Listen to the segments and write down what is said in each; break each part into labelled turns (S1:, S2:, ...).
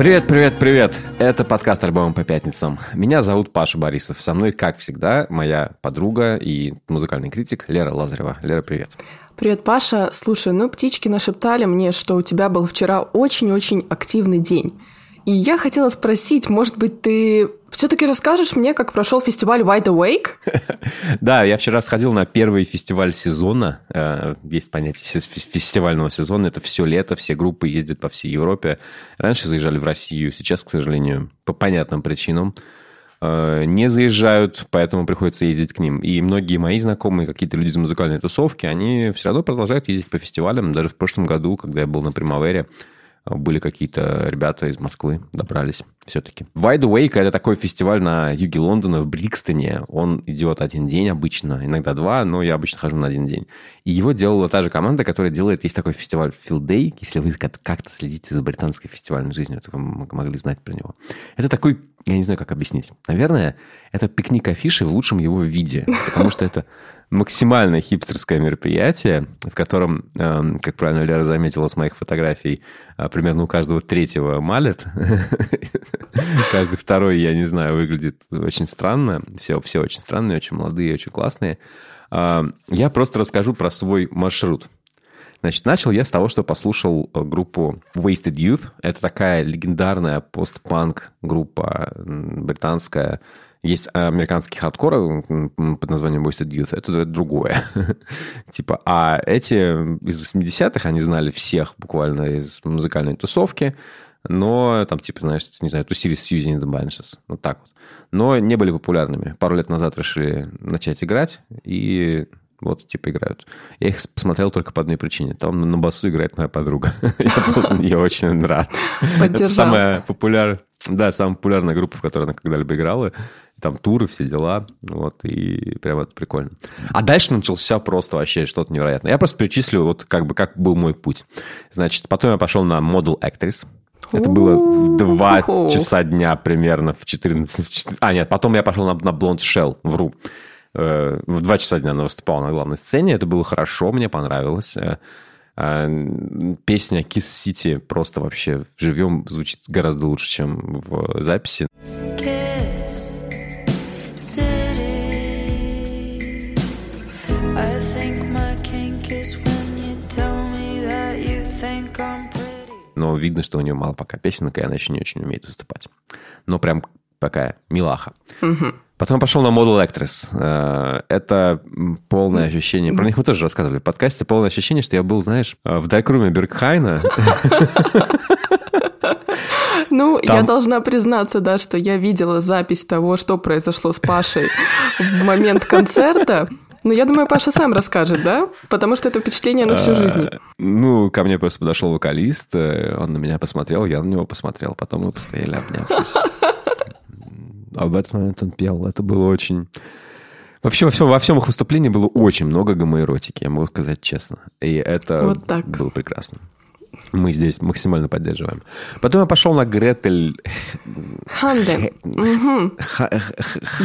S1: Привет, привет, привет! Это подкаст «Альбомы по пятницам». Меня зовут Паша Борисов. Со мной, как всегда, моя подруга и музыкальный критик Лера Лазарева. Лера, привет.
S2: Привет, Паша. Слушай, ну птички нашептали мне, что у тебя был вчера очень-очень активный день. И я хотела спросить, может быть, ты все-таки расскажешь мне, как прошел фестиваль Wide Awake?
S1: Да, я вчера сходил на первый фестиваль сезона. Э, есть понятие фестивального сезона. Это все лето, все группы ездят по всей Европе. Раньше заезжали в Россию, сейчас, к сожалению, по понятным причинам э, не заезжают, поэтому приходится ездить к ним. И многие мои знакомые, какие-то люди из музыкальной тусовки, они все равно продолжают ездить по фестивалям. Даже в прошлом году, когда я был на Примавере, были какие-то ребята из Москвы, добрались все-таки. Wide Awake – это такой фестиваль на юге Лондона, в Брикстоне. Он идет один день обычно, иногда два, но я обычно хожу на один день. И его делала та же команда, которая делает... Есть такой фестиваль Field Day, если вы как-то следите за британской фестивальной жизнью, то вы могли знать про него. Это такой, я не знаю, как объяснить. Наверное, это пикник афиши в лучшем его виде, потому что это максимально хипстерское мероприятие, в котором, эм, как правильно Лера заметила с моих фотографий, э, примерно у каждого третьего малет. Каждый второй, я не знаю, выглядит очень странно. Все, все очень странные, очень молодые, очень классные. Э, я просто расскажу про свой маршрут. Значит, начал я с того, что послушал э, группу Wasted Youth. Это такая легендарная постпанк группа британская, есть американский хардкор под названием Wasted Youth, это другое. типа, а эти из 80-х, они знали всех буквально из музыкальной тусовки, но там, типа, знаешь, не знаю, тусились с Using the Banshees, вот так вот. Но не были популярными. Пару лет назад решили начать играть, и вот, типа, играют. Я их посмотрел только по одной причине. Там на басу играет моя подруга. Я был за нее очень рад. Это самая популярная... Да, самая популярная группа, в которой она когда-либо играла там туры, все дела, вот, и прям это прикольно. А дальше начался просто вообще что-то невероятное. Я просто перечислю, вот как бы, как был мой путь. Значит, потом я пошел на Model Actress, это было в 2 часа дня примерно, в 14... А, нет, потом я пошел на, на Blonde Shell, вру. Э, в 2 часа дня она выступала на главной сцене. Это было хорошо, мне понравилось. Э, э, песня Kiss City просто вообще живем звучит гораздо лучше, чем в записи. Но видно, что у нее мало пока песенок, и она еще не очень умеет выступать. Но прям такая милаха. Угу. Потом пошел на Model Actress. Э, это полное ощущение, про них мы тоже рассказывали в подкасте, полное ощущение, что я был, знаешь, в дайкруме Бергхайна.
S2: Ну, Там... я должна признаться, да, что я видела запись того, что произошло с Пашей в момент концерта. Ну, я думаю, Паша сам расскажет, да? Потому что это впечатление на всю жизнь. А,
S1: ну, ко мне просто подошел вокалист, э, он на меня посмотрел, я на него посмотрел, потом мы постояли, обнявшись. А в этот момент он пел. Это было очень... Вообще во всем, во всем их выступлении было очень много гомоэротики, я могу сказать честно. И это вот так. было прекрасно. Мы здесь максимально поддерживаем. Потом я пошел на Гретель...
S2: Ханде.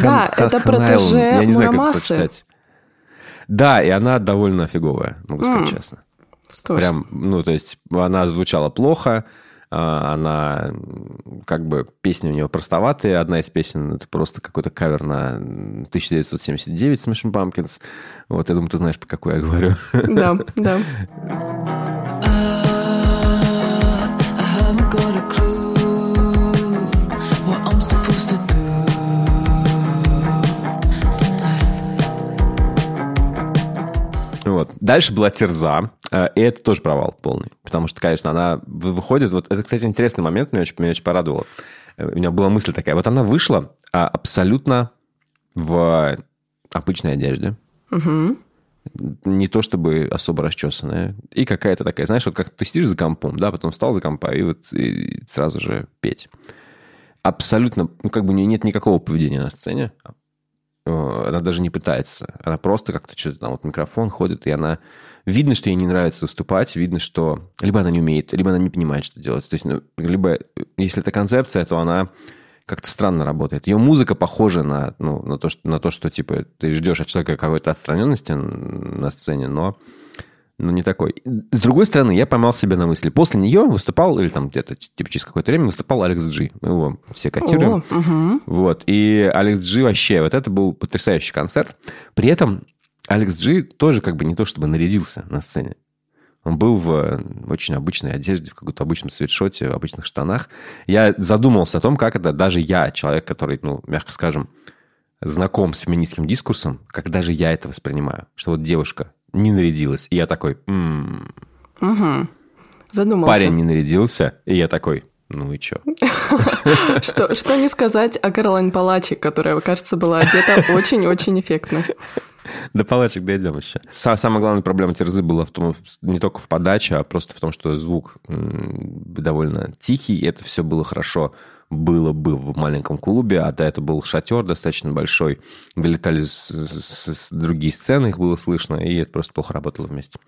S2: Да, это протеже Я не знаю, как это прочитать.
S1: Да, и она довольно офиговая, могу сказать mm. честно. Что Прям, ну, то есть она звучала плохо, а, она как бы песни у нее простоватые. Одна из песен это просто какой-то кавер на 1979 Smashing Pumpkins. Вот я думаю, ты знаешь, по какой я говорю.
S2: Да, да.
S1: Вот. Дальше была терза, э, и это тоже провал полный. Потому что, конечно, она выходит... Вот это, кстати, интересный момент, меня очень, меня очень порадовало. Э, у меня была мысль такая. Вот она вышла а, абсолютно в обычной одежде. Угу. Не то чтобы особо расчесанная. И какая-то такая, знаешь, вот как ты сидишь за компом, да, потом встал за компа и вот и сразу же петь. Абсолютно, ну, как бы у нее нет никакого поведения на сцене. Э, она даже не пытается. Она просто как-то что-то там, вот микрофон ходит, и она... Видно, что ей не нравится выступать, видно, что либо она не умеет, либо она не понимает, что делать. То есть, ну, либо, если это концепция, то она как-то странно работает. Ее музыка похожа на, ну, на, то, что, на то, что, типа, ты ждешь от человека какой-то отстраненности на сцене, но но не такой. С другой стороны, я поймал себя на мысли. После нее выступал, или там где-то типа через какое-то время выступал Алекс Джи. Мы его все котируем. О, угу. Вот. И Алекс Джи вообще, вот это был потрясающий концерт. При этом Алекс Джи тоже как бы не то чтобы нарядился на сцене. Он был в очень обычной одежде, в каком-то обычном свитшоте, в обычных штанах. Я задумался о том, как это даже я, человек, который, ну, мягко скажем, знаком с феминистским дискурсом, как даже я это воспринимаю. Что вот девушка не нарядилась, и я такой... М-м".
S2: Угу. Задумался.
S1: Парень не нарядился, и я такой... Ну и чё?
S2: Что, что не сказать о Каролайн Палачи, которая, кажется, была одета очень-очень эффектно.
S1: До палачек дойдем еще. Самая главная проблема Терзы была в том, не только в подаче, а просто в том, что звук довольно тихий, и это все было хорошо было бы в маленьком клубе, а до это был шатер достаточно большой, долетали с, с, с другие сцены, их было слышно, и это просто плохо работало вместе.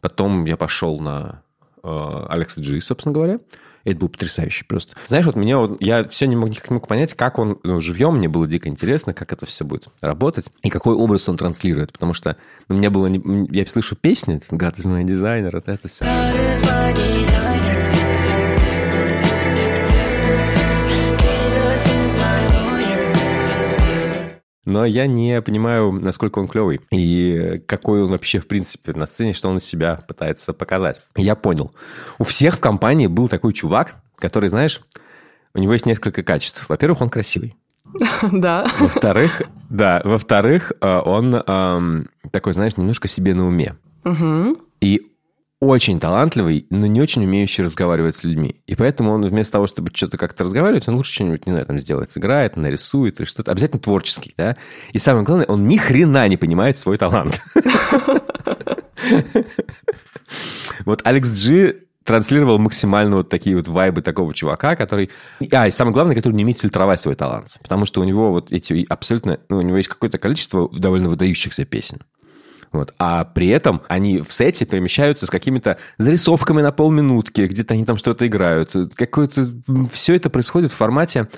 S1: Потом я пошел на э, Алекса Джи, собственно говоря, это был потрясающе просто. Знаешь, вот меня вот, я все не мог никак не мог понять, как он ну, живьем, мне было дико интересно, как это все будет работать и какой образ он транслирует, потому что ну, мне было, не, я слышу песни, God is my designer, вот это все. Но я не понимаю, насколько он клевый и какой он вообще, в принципе, на сцене, что он из себя пытается показать. Я понял. У всех в компании был такой чувак, который, знаешь, у него есть несколько качеств. Во-первых, он красивый.
S2: Да.
S1: Во-вторых, да, во-вторых, э, он эм, такой, знаешь, немножко себе на уме.
S2: Угу.
S1: И очень талантливый, но не очень умеющий разговаривать с людьми. И поэтому он вместо того, чтобы что-то как-то разговаривать, он лучше что-нибудь, не знаю, там сделает, сыграет, нарисует или что-то. Обязательно творческий, да? И самое главное, он ни хрена не понимает свой талант. Вот Алекс Джи транслировал максимально вот такие вот вайбы такого чувака, который... А, и самое главное, который не умеет фильтровать свой талант. Потому что у него вот эти абсолютно... Ну, у него есть какое-то количество довольно выдающихся песен. Вот. А при этом они в сете перемещаются с какими-то зарисовками на полминутки, где-то они там что-то играют. Какое-то... Все это происходит в формате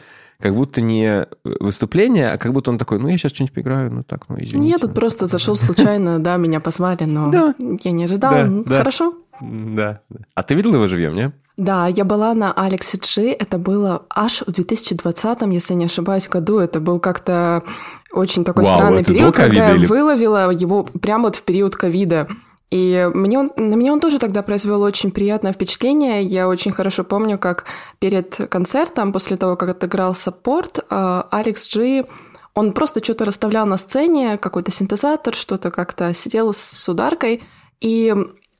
S1: как будто не выступление, а как будто он такой, ну, я сейчас что-нибудь поиграю, ну, так, ну, извините.
S2: Я тут просто зашел случайно, да, меня позвали, но я не ожидал. Хорошо.
S1: Да. А ты видел его живьем, не?
S2: Да, я была на Алексе Джи, это было аж в 2020, если не ошибаюсь, году. Это был как-то очень такой Вау, странный период, когда я или... выловила его прямо вот в период ковида. И мне он, на меня он тоже тогда произвел очень приятное впечатление. Я очень хорошо помню, как перед концертом, после того, как отыграл саппорт, э, Алекс Джи, он просто что-то расставлял на сцене, какой-то синтезатор, что-то как-то сидел с ударкой. И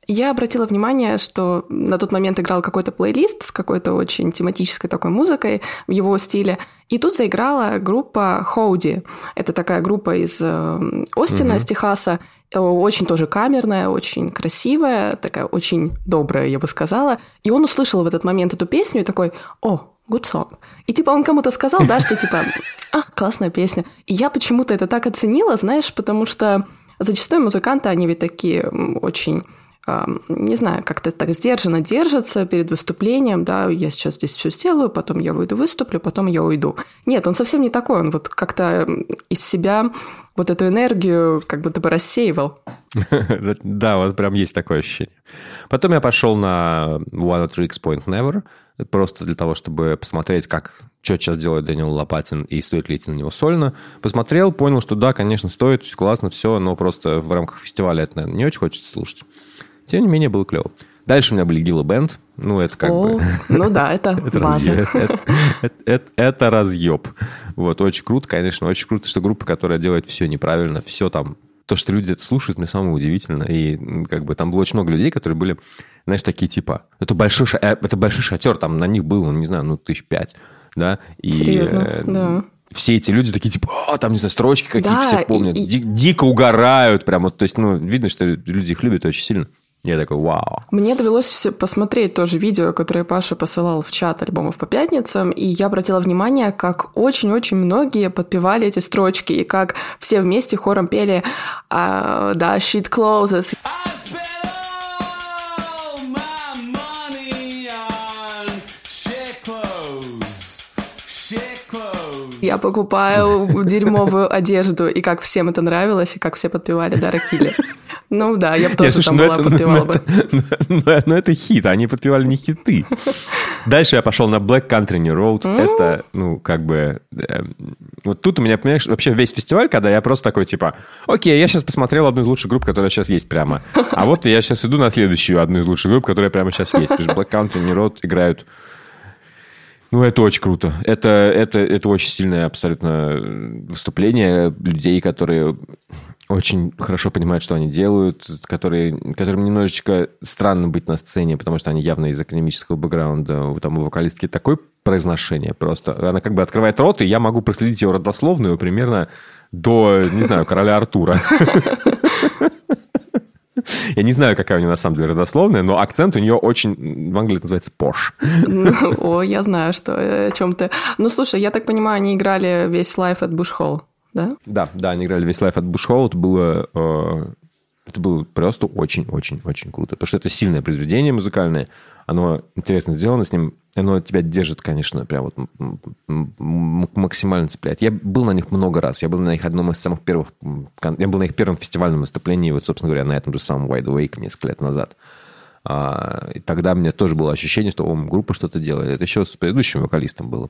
S2: я обратила внимание, что на тот момент играл какой-то плейлист с какой-то очень тематической такой музыкой в его стиле, и тут заиграла группа Хоуди. Это такая группа из э, Остина, угу. из Техаса, э, очень тоже камерная, очень красивая, такая очень добрая, я бы сказала. И он услышал в этот момент эту песню и такой, о, good song. И типа он кому-то сказал, да, что типа, а, классная песня. И я почему-то это так оценила, знаешь, потому что зачастую музыканты, они ведь такие очень не знаю, как-то так сдержанно держится перед выступлением, да, я сейчас здесь все сделаю, потом я выйду, выступлю, потом я уйду. Нет, он совсем не такой, он вот как-то из себя вот эту энергию как будто бы рассеивал.
S1: Да, вот прям есть такое ощущение. Потом я пошел на One Tricks Point Never, просто для того, чтобы посмотреть, как, что сейчас делает Дэниел Лопатин и стоит ли идти на него сольно. Посмотрел, понял, что да, конечно, стоит, классно, все, но просто в рамках фестиваля это, наверное, не очень хочется слушать. Тем не менее, было клево. Дальше у меня были Гилла Бенд. Ну, это как О, бы...
S2: Ну да, это, база.
S1: Это, разъеб. Вот, очень круто, конечно, очень круто, что группа, которая делает все неправильно, все там... То, что люди это слушают, мне самое удивительно. И как бы там было очень много людей, которые были, знаешь, такие типа... Это большой. Э, это большой шатер, там на них было, ну, не знаю, ну, тысяч пять, да?
S2: И, Серьезно, э, да
S1: все эти люди такие, типа, о, там, не знаю, строчки какие-то да, все помнят, и, Ди- дико угорают прям, вот, то есть, ну, видно, что люди их любят очень сильно. Я такой, вау.
S2: Мне довелось посмотреть тоже видео, которое Паша посылал в чат альбомов по пятницам, и я обратила внимание, как очень-очень многие подпевали эти строчки, и как все вместе хором пели, uh, да, shit closes. Я покупаю дерьмовую одежду, и как всем это нравилось, и как все подпевали Дара Килли. Ну да, я бы тоже Нет, там была, это, подпевала бы.
S1: Это, но это хит, они подпевали не хиты. Дальше я пошел на Black Country New Road. Это, ну, как бы... Э, вот тут у меня, понимаешь, вообще весь фестиваль, когда я просто такой, типа, окей, я сейчас посмотрел одну из лучших групп, которая сейчас есть прямо. А вот я сейчас иду на следующую одну из лучших групп, которая прямо сейчас есть. Потому что Black Country New Road играют ну, это очень круто. Это, это, это очень сильное абсолютно выступление людей, которые очень хорошо понимают, что они делают, которые, которым немножечко странно быть на сцене, потому что они явно из академического бэкграунда. Там у вокалистки такое произношение просто. Она как бы открывает рот, и я могу проследить ее родословную примерно до, не знаю, короля Артура. Я не знаю, какая у нее на самом деле родословная, но акцент у нее очень, в Англии это называется пош.
S2: О, я знаю, что о чем ты. Ну, слушай, я так понимаю, они играли весь лайф от Буш Холл да?
S1: Да, да, они играли весь лайф от Bush Это было, э, это было просто очень-очень-очень круто. Потому что это сильное произведение музыкальное. Оно интересно сделано с ним. Оно тебя держит, конечно, прям вот максимально цепляет. Я был на них много раз. Я был на их одном из самых первых... Я был на их первом фестивальном выступлении, вот, собственно говоря, на этом же самом Wide Awake несколько лет назад. А, и тогда мне тоже было ощущение, что о, группа что-то делает. Это еще с предыдущим вокалистом было.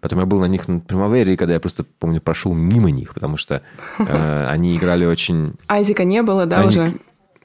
S1: Потом я был на них на Примавере, когда я просто, помню, прошел мимо них, потому что э, они играли очень...
S2: Айзека не было, да, они... уже?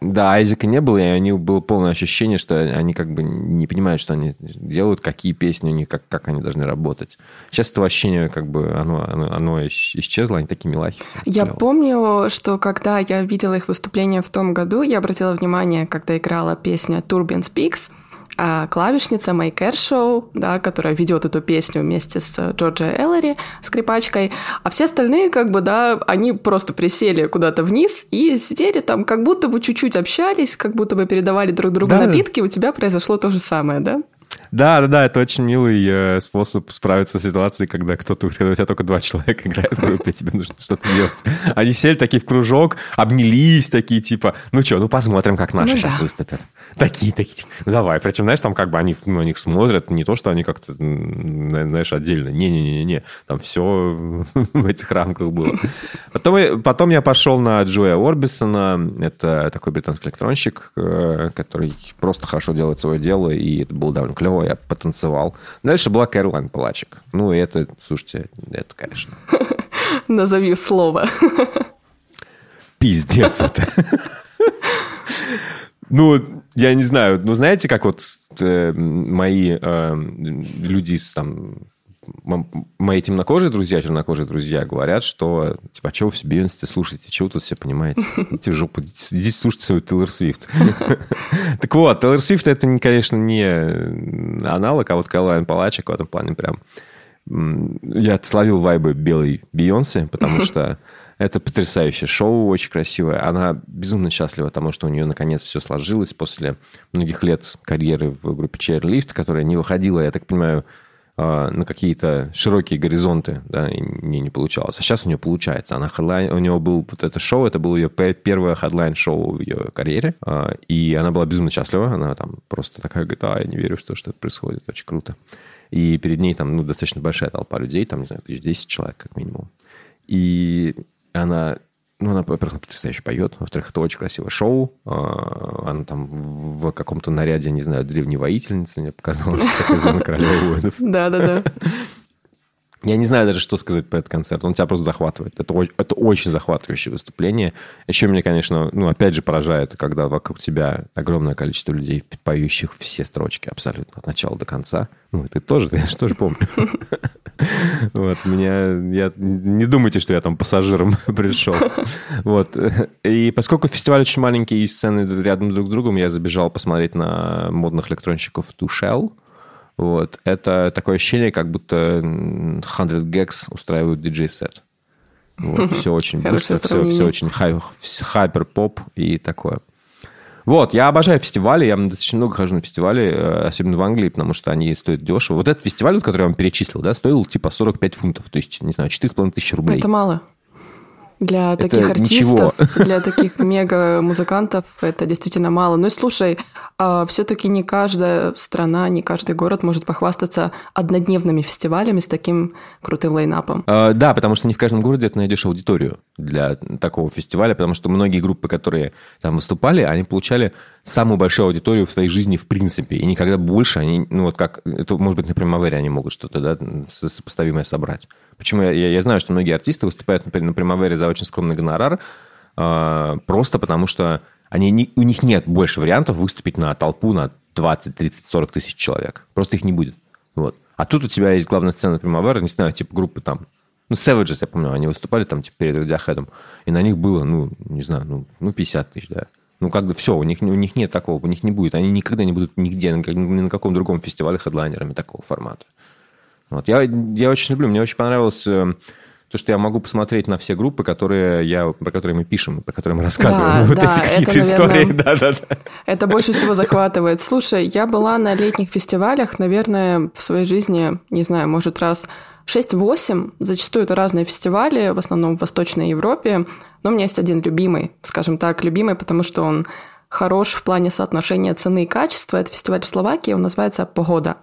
S1: Да, Айзека не было, и у них было полное ощущение, что они как бы не понимают, что они делают, какие песни у них, как, как они должны работать. Сейчас это ощущение как бы, оно, оно, оно исчезло, они такие милахи.
S2: Я помню, что когда я видела их выступление в том году, я обратила внимание, когда играла песня Turbine Speaks, а клавишница Мэй Кэршоу, да, которая ведет эту песню вместе с Джорджией Эллари, скрипачкой, а все остальные, как бы, да, они просто присели куда-то вниз и сидели там, как будто бы чуть-чуть общались, как будто бы передавали друг другу да. напитки, у тебя произошло то же самое, да?
S1: Да, да, да, это очень милый э, способ справиться с ситуацией, когда кто-то, когда у тебя только два человека играют в группе, тебе нужно что-то делать. Они сели такие в кружок, обнялись такие, типа, ну что, ну посмотрим, как наши ну, сейчас да. выступят. Такие, такие, типа, давай. Причем, знаешь, там как бы они ну, на них смотрят, не то, что они как-то, знаешь, отдельно. Не-не-не-не, там все в этих рамках было. Потом, потом я пошел на Джоя Орбисона, это такой британский электронщик, э, который просто хорошо делает свое дело, и это было довольно клево, я потанцевал. Дальше была Кэролайн Палачек. Ну, это, слушайте, это, конечно...
S2: Назови слово.
S1: Пиздец это. Ну, я не знаю, ну, знаете, как вот э, мои э, люди там мои темнокожие друзья, чернокожие друзья говорят, что, типа, а чего вы все Бейонсе слушаете? Чего вы тут все понимаете? Идите в жопу, идите слушайте свой Тейлор Свифт. Так вот, Тейлор Свифт это, конечно, не аналог, а вот Кэллайн Палачек в этом плане прям... Я словил вайбы белой Бейонсе, потому что это потрясающее шоу, очень красивое. Она безумно счастлива тому, что у нее наконец все сложилось после многих лет карьеры в группе Chairlift, которая не выходила, я так понимаю, на какие-то широкие горизонты, да, и мне не получалось. А сейчас у нее получается. Она headline, у нее был вот это шоу, это было ее первое headline-шоу в ее карьере, а, и она была безумно счастлива. Она там просто такая говорит, а, я не верю, что это происходит, очень круто. И перед ней там ну, достаточно большая толпа людей, там, не знаю, тысяч 10 человек как минимум. И она ну, она, во-первых, потрясающе поет. Во-вторых, это очень красивое шоу. А, она там в каком-то наряде, не знаю, древней воительницы мне показалось, как из королева воинов.
S2: Да-да-да.
S1: Я не знаю даже, что сказать про этот концерт. Он тебя просто захватывает. Это, это очень захватывающее выступление. Еще меня, конечно, ну, опять же, поражает, когда вокруг тебя огромное количество людей, поющих все строчки абсолютно от начала до конца. Ну, ты тоже, ты же тоже помню. Вот, меня... Я, не думайте, что я там пассажиром пришел. Вот. И поскольку фестиваль очень маленький и сцены рядом друг с другом, я забежал посмотреть на модных электронщиков Tushell. Вот. Это такое ощущение, как будто 100 Gex устраивают диджей-сет. Вот. Все очень быстро, все, все очень хай, хайпер-поп и такое. Вот, я обожаю фестивали, я достаточно много хожу на фестивали, э, особенно в Англии, потому что они стоят дешево. Вот этот фестиваль, который я вам перечислил, да, стоил типа 45 фунтов, то есть, не знаю, 4,5 тысячи рублей.
S2: Это мало. Для таких артистов, для таких мега-музыкантов это действительно мало. Ну и слушай, а все-таки не каждая страна, не каждый город может похвастаться однодневными фестивалями с таким крутым лайнапом.
S1: А, да, потому что не в каждом городе ты найдешь аудиторию для такого фестиваля, потому что многие группы, которые там выступали, они получали самую большую аудиторию в своей жизни в принципе, и никогда больше они, ну вот как, это может быть на Примавере они могут что-то, да, сопоставимое собрать. Почему я, я, я знаю, что многие артисты выступают, например, на Примавере за очень скромный гонорар, э, просто потому что они, у них нет больше вариантов выступить на толпу на 20, 30, 40 тысяч человек. Просто их не будет. Вот. А тут у тебя есть главная сцена Примавера, не знаю, типа группы там, ну, Savages, я помню, они выступали там типа перед Radiohead, и на них было, ну, не знаю, ну, ну 50 тысяч, да. Ну, как бы все, у них, у них нет такого, у них не будет. Они никогда не будут нигде, ни на каком другом фестивале хедлайнерами такого формата. Вот. Я, я очень люблю, мне очень понравилось то, что я могу посмотреть на все группы, которые я, про которые мы пишем, про которые мы рассказываем. Да, вот да, эти какие-то истории. Да, да, да.
S2: Это больше всего захватывает. Слушай, я была на летних фестивалях, наверное, в своей жизни, не знаю, может, раз 6-8, зачастую это разные фестивали, в основном в Восточной Европе, но у меня есть один любимый, скажем так, любимый, потому что он хорош в плане соотношения цены и качества. Это фестиваль в Словакии, он называется «Погода».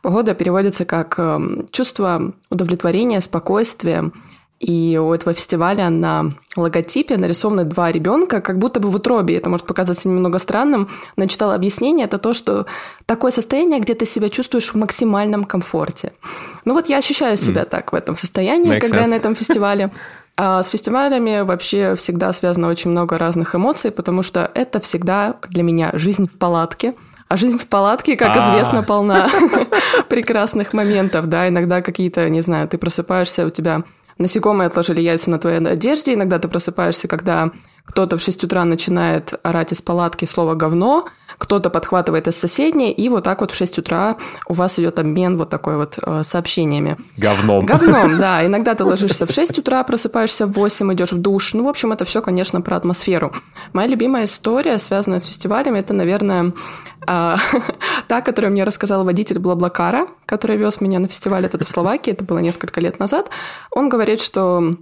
S2: «Погода» переводится как эм, чувство удовлетворения, спокойствия, и у этого фестиваля на логотипе нарисованы два ребенка, как будто бы в утробе. Это может показаться немного странным, но я читала объяснение. Это то, что такое состояние, где ты себя чувствуешь в максимальном комфорте. Ну вот я ощущаю себя mm. так в этом состоянии, Makes когда sense. я на этом фестивале. А с фестивалями вообще всегда связано очень много разных эмоций, потому что это всегда для меня жизнь в палатке. А жизнь в палатке, как а. известно, полна прекрасных моментов, да, иногда какие-то, не знаю, ты просыпаешься, у тебя насекомые отложили яйца на твоей одежде, иногда ты просыпаешься, когда кто-то в 6 утра начинает орать из палатки слово «говно», кто-то подхватывает из соседней, и вот так вот в 6 утра у вас идет обмен вот такой вот э, сообщениями.
S1: Говном.
S2: Говном, да. Иногда ты ложишься в 6 утра, просыпаешься в 8, идешь в душ. Ну, в общем, это все, конечно, про атмосферу. Моя любимая история, связанная с фестивалями, это, наверное, а, та, которую мне рассказал водитель Блаблакара, который вез меня на фестиваль этот в Словакии, это было несколько лет назад. Он говорит, что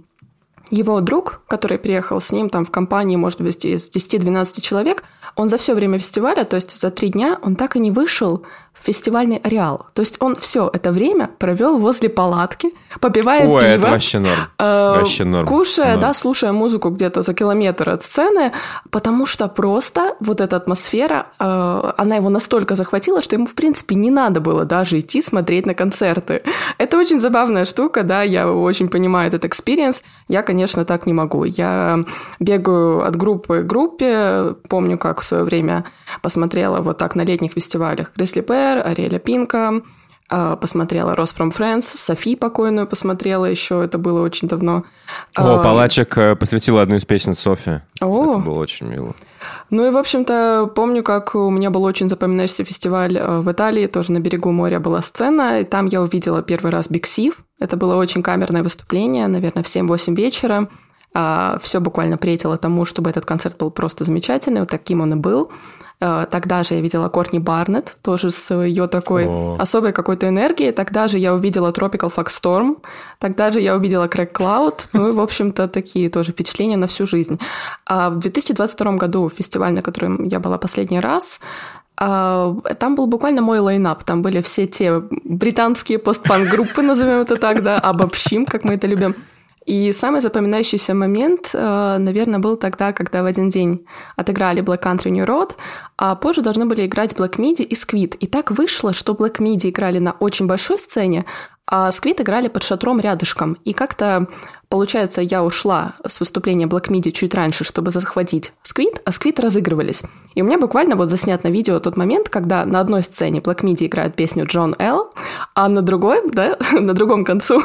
S2: его друг, который приехал с ним там в компании, может быть, из 10-12 человек, он за все время фестиваля, то есть за три дня, он так и не вышел фестивальный ареал. То есть он все это время провел возле палатки, попивая Ой,
S1: пиво. это вообще норм. Э, вообще норм.
S2: Кушая, норм. да, слушая музыку где-то за километр от сцены, потому что просто вот эта атмосфера, э, она его настолько захватила, что ему, в принципе, не надо было даже идти смотреть на концерты. Это очень забавная штука, да, я очень понимаю этот experience. Я, конечно, так не могу. Я бегаю от группы к группе. Помню, как в свое время посмотрела вот так на летних фестивалях Grizzly Bear, Флэр, Ариэля Пинка, а, посмотрела Роспром Фрэнс, Софи покойную посмотрела еще, это было очень давно.
S1: О, а, Палачек э, посвятила одну из песен Софи. О. Это было очень мило.
S2: Ну и, в общем-то, помню, как у меня был очень запоминающийся фестиваль э, в Италии, тоже на берегу моря была сцена, и там я увидела первый раз Биг Сив. Это было очень камерное выступление, наверное, в 7-8 вечера. А, все буквально претило тому, чтобы этот концерт был просто замечательный, вот таким он и был. Э, тогда же я видела Кортни Барнетт, тоже с ее такой О. особой какой-то энергией. Тогда же я увидела Tropical Fox Storm. Тогда же я увидела Crack Cloud. Ну и, в общем-то, такие тоже впечатления на всю жизнь. А в 2022 году фестиваль, на котором я была последний раз, а, там был буквально мой лайнап. Там были все те британские постпанк-группы, назовем это так, да, обобщим, как мы это любим. И самый запоминающийся момент, э, наверное, был тогда, когда в один день отыграли Black Country New Road, а позже должны были играть Black Midi и Squid. И так вышло, что Black Midi играли на очень большой сцене, а Squid играли под шатром рядышком. И как-то Получается, я ушла с выступления Black Midi чуть раньше, чтобы захватить Сквид, а Сквид разыгрывались. И у меня буквально вот заснят на видео тот момент, когда на одной сцене Black Midi играет песню Джон Л, а на другой, да, на другом концу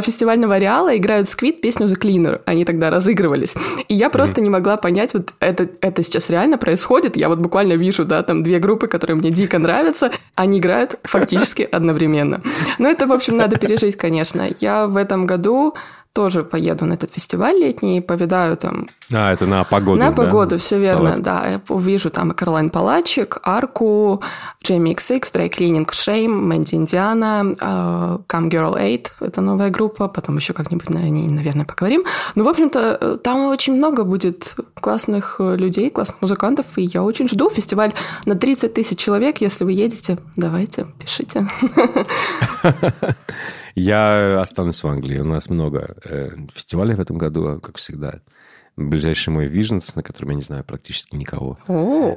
S2: фестивального ареала играют Сквид песню The Cleaner. Они тогда разыгрывались. И я просто mm-hmm. не могла понять, вот это, это сейчас реально происходит. Я вот буквально вижу, да, там две группы, которые мне дико нравятся, они играют фактически одновременно. Но это, в общем, надо пережить, конечно. Я в этом году тоже поеду на этот фестиваль летний, повидаю там...
S1: А, это на погоду,
S2: На
S1: да?
S2: погоду, все верно,
S1: Салатик.
S2: да. Я увижу там и Каролайн Палачик, Арку, Джейми XX, Dry Cleaning Shame, Мэнди Индиана, э, Come Girl 8, это новая группа, потом еще как-нибудь на ней, наверное, поговорим. Ну, в общем-то, там очень много будет классных людей, классных музыкантов, и я очень жду фестиваль на 30 тысяч человек. Если вы едете, давайте, пишите.
S1: Я останусь в Англии. У нас много э, фестивалей в этом году, как всегда. Ближайший мой Visions, на котором я не знаю практически никого.
S2: О,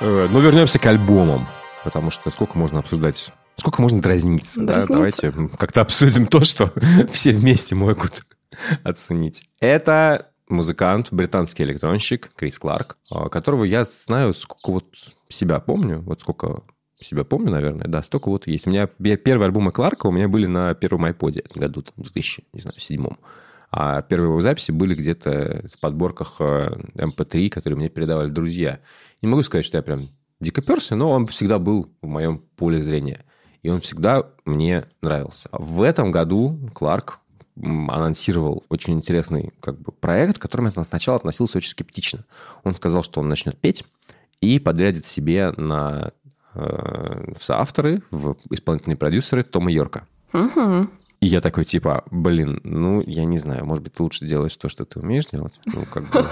S1: Э, Но вернемся к альбомам, потому что сколько можно обсуждать, сколько можно дразниться. да?
S2: Дразниться.
S1: Давайте м, как-то обсудим то, что все вместе могут оценить. Это музыкант, британский электронщик Крис Кларк, а, которого я знаю, сколько вот себя помню, вот сколько себя помню, наверное, да, столько вот есть. У меня пе- первые альбомы Кларка у меня были на первом айподе году, там, в 2000, не знаю, седьмом. А первые его записи были где-то в подборках э, MP3, которые мне передавали друзья. Не могу сказать, что я прям дико перся, но он всегда был в моем поле зрения. И он всегда мне нравился. В этом году Кларк анонсировал очень интересный как бы, проект, к которому я сначала относился очень скептично. Он сказал, что он начнет петь и подрядит себе на э, в соавторы, в исполнительные продюсеры Тома Йорка.
S2: мгм.
S1: И я такой, типа, блин, ну, я не знаю, может быть, лучше делаешь то, что ты умеешь делать. Ну, как бы...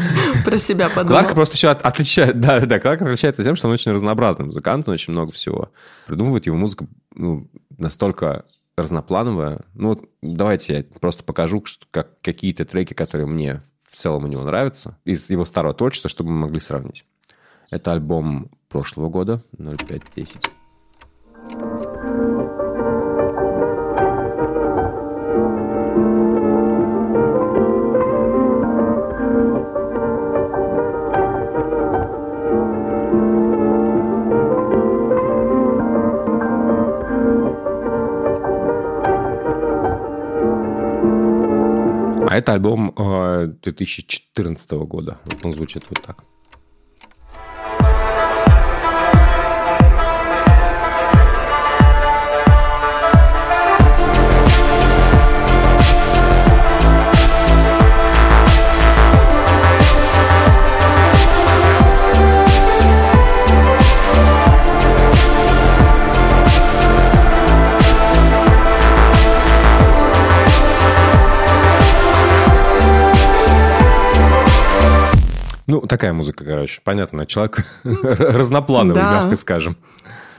S2: про себя подумал.
S1: Кларк просто еще от- отличает, да, да, Кларк отличается тем, что он очень разнообразный музыкант, он очень много всего придумывает. Его музыка ну, настолько разноплановая. Ну, вот давайте я просто покажу как, какие-то треки, которые мне в целом у него нравятся, из его старого творчества, чтобы мы могли сравнить. Это альбом прошлого года, 0510. Это альбом э, 2014 года. Вот он звучит вот так. Такая музыка, короче. Понятно, человек разноплановый,
S2: Да.
S1: мягко скажем.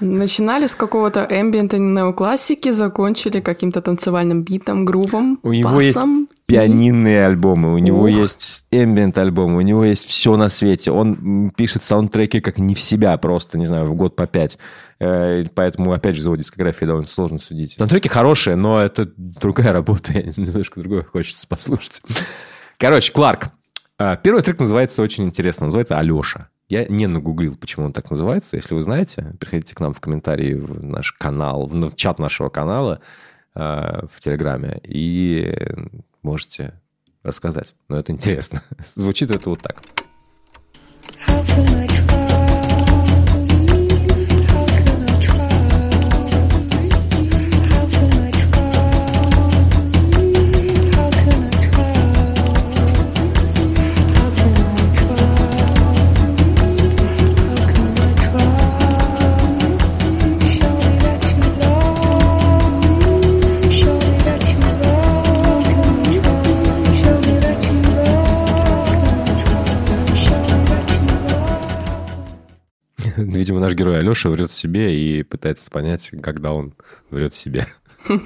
S2: Начинали с какого-то эмбиента неоклассики, закончили каким-то танцевальным битом, грувом,
S1: У него есть
S2: басом.
S1: пианинные альбомы, у него есть эмбиент альбомы, у него есть все на свете. Он пишет саундтреки как не в себя просто, не знаю, в год по пять. Э, Поэтому, опять же, за его дискографией довольно сложно судить. Саундтреки хорошие, но это другая работа, немножко другое хочется послушать. Короче, Кларк. А, Первый трек называется очень интересно, называется «Алеша». Я не нагуглил, почему он так называется. Если вы знаете, приходите к нам в комментарии в наш канал, в чат нашего канала э, в Телеграме и можете рассказать. Но это интересно. Звучит это вот так.
S3: How
S1: Видимо, наш герой Алеша врет себе и пытается понять, когда он врет себе.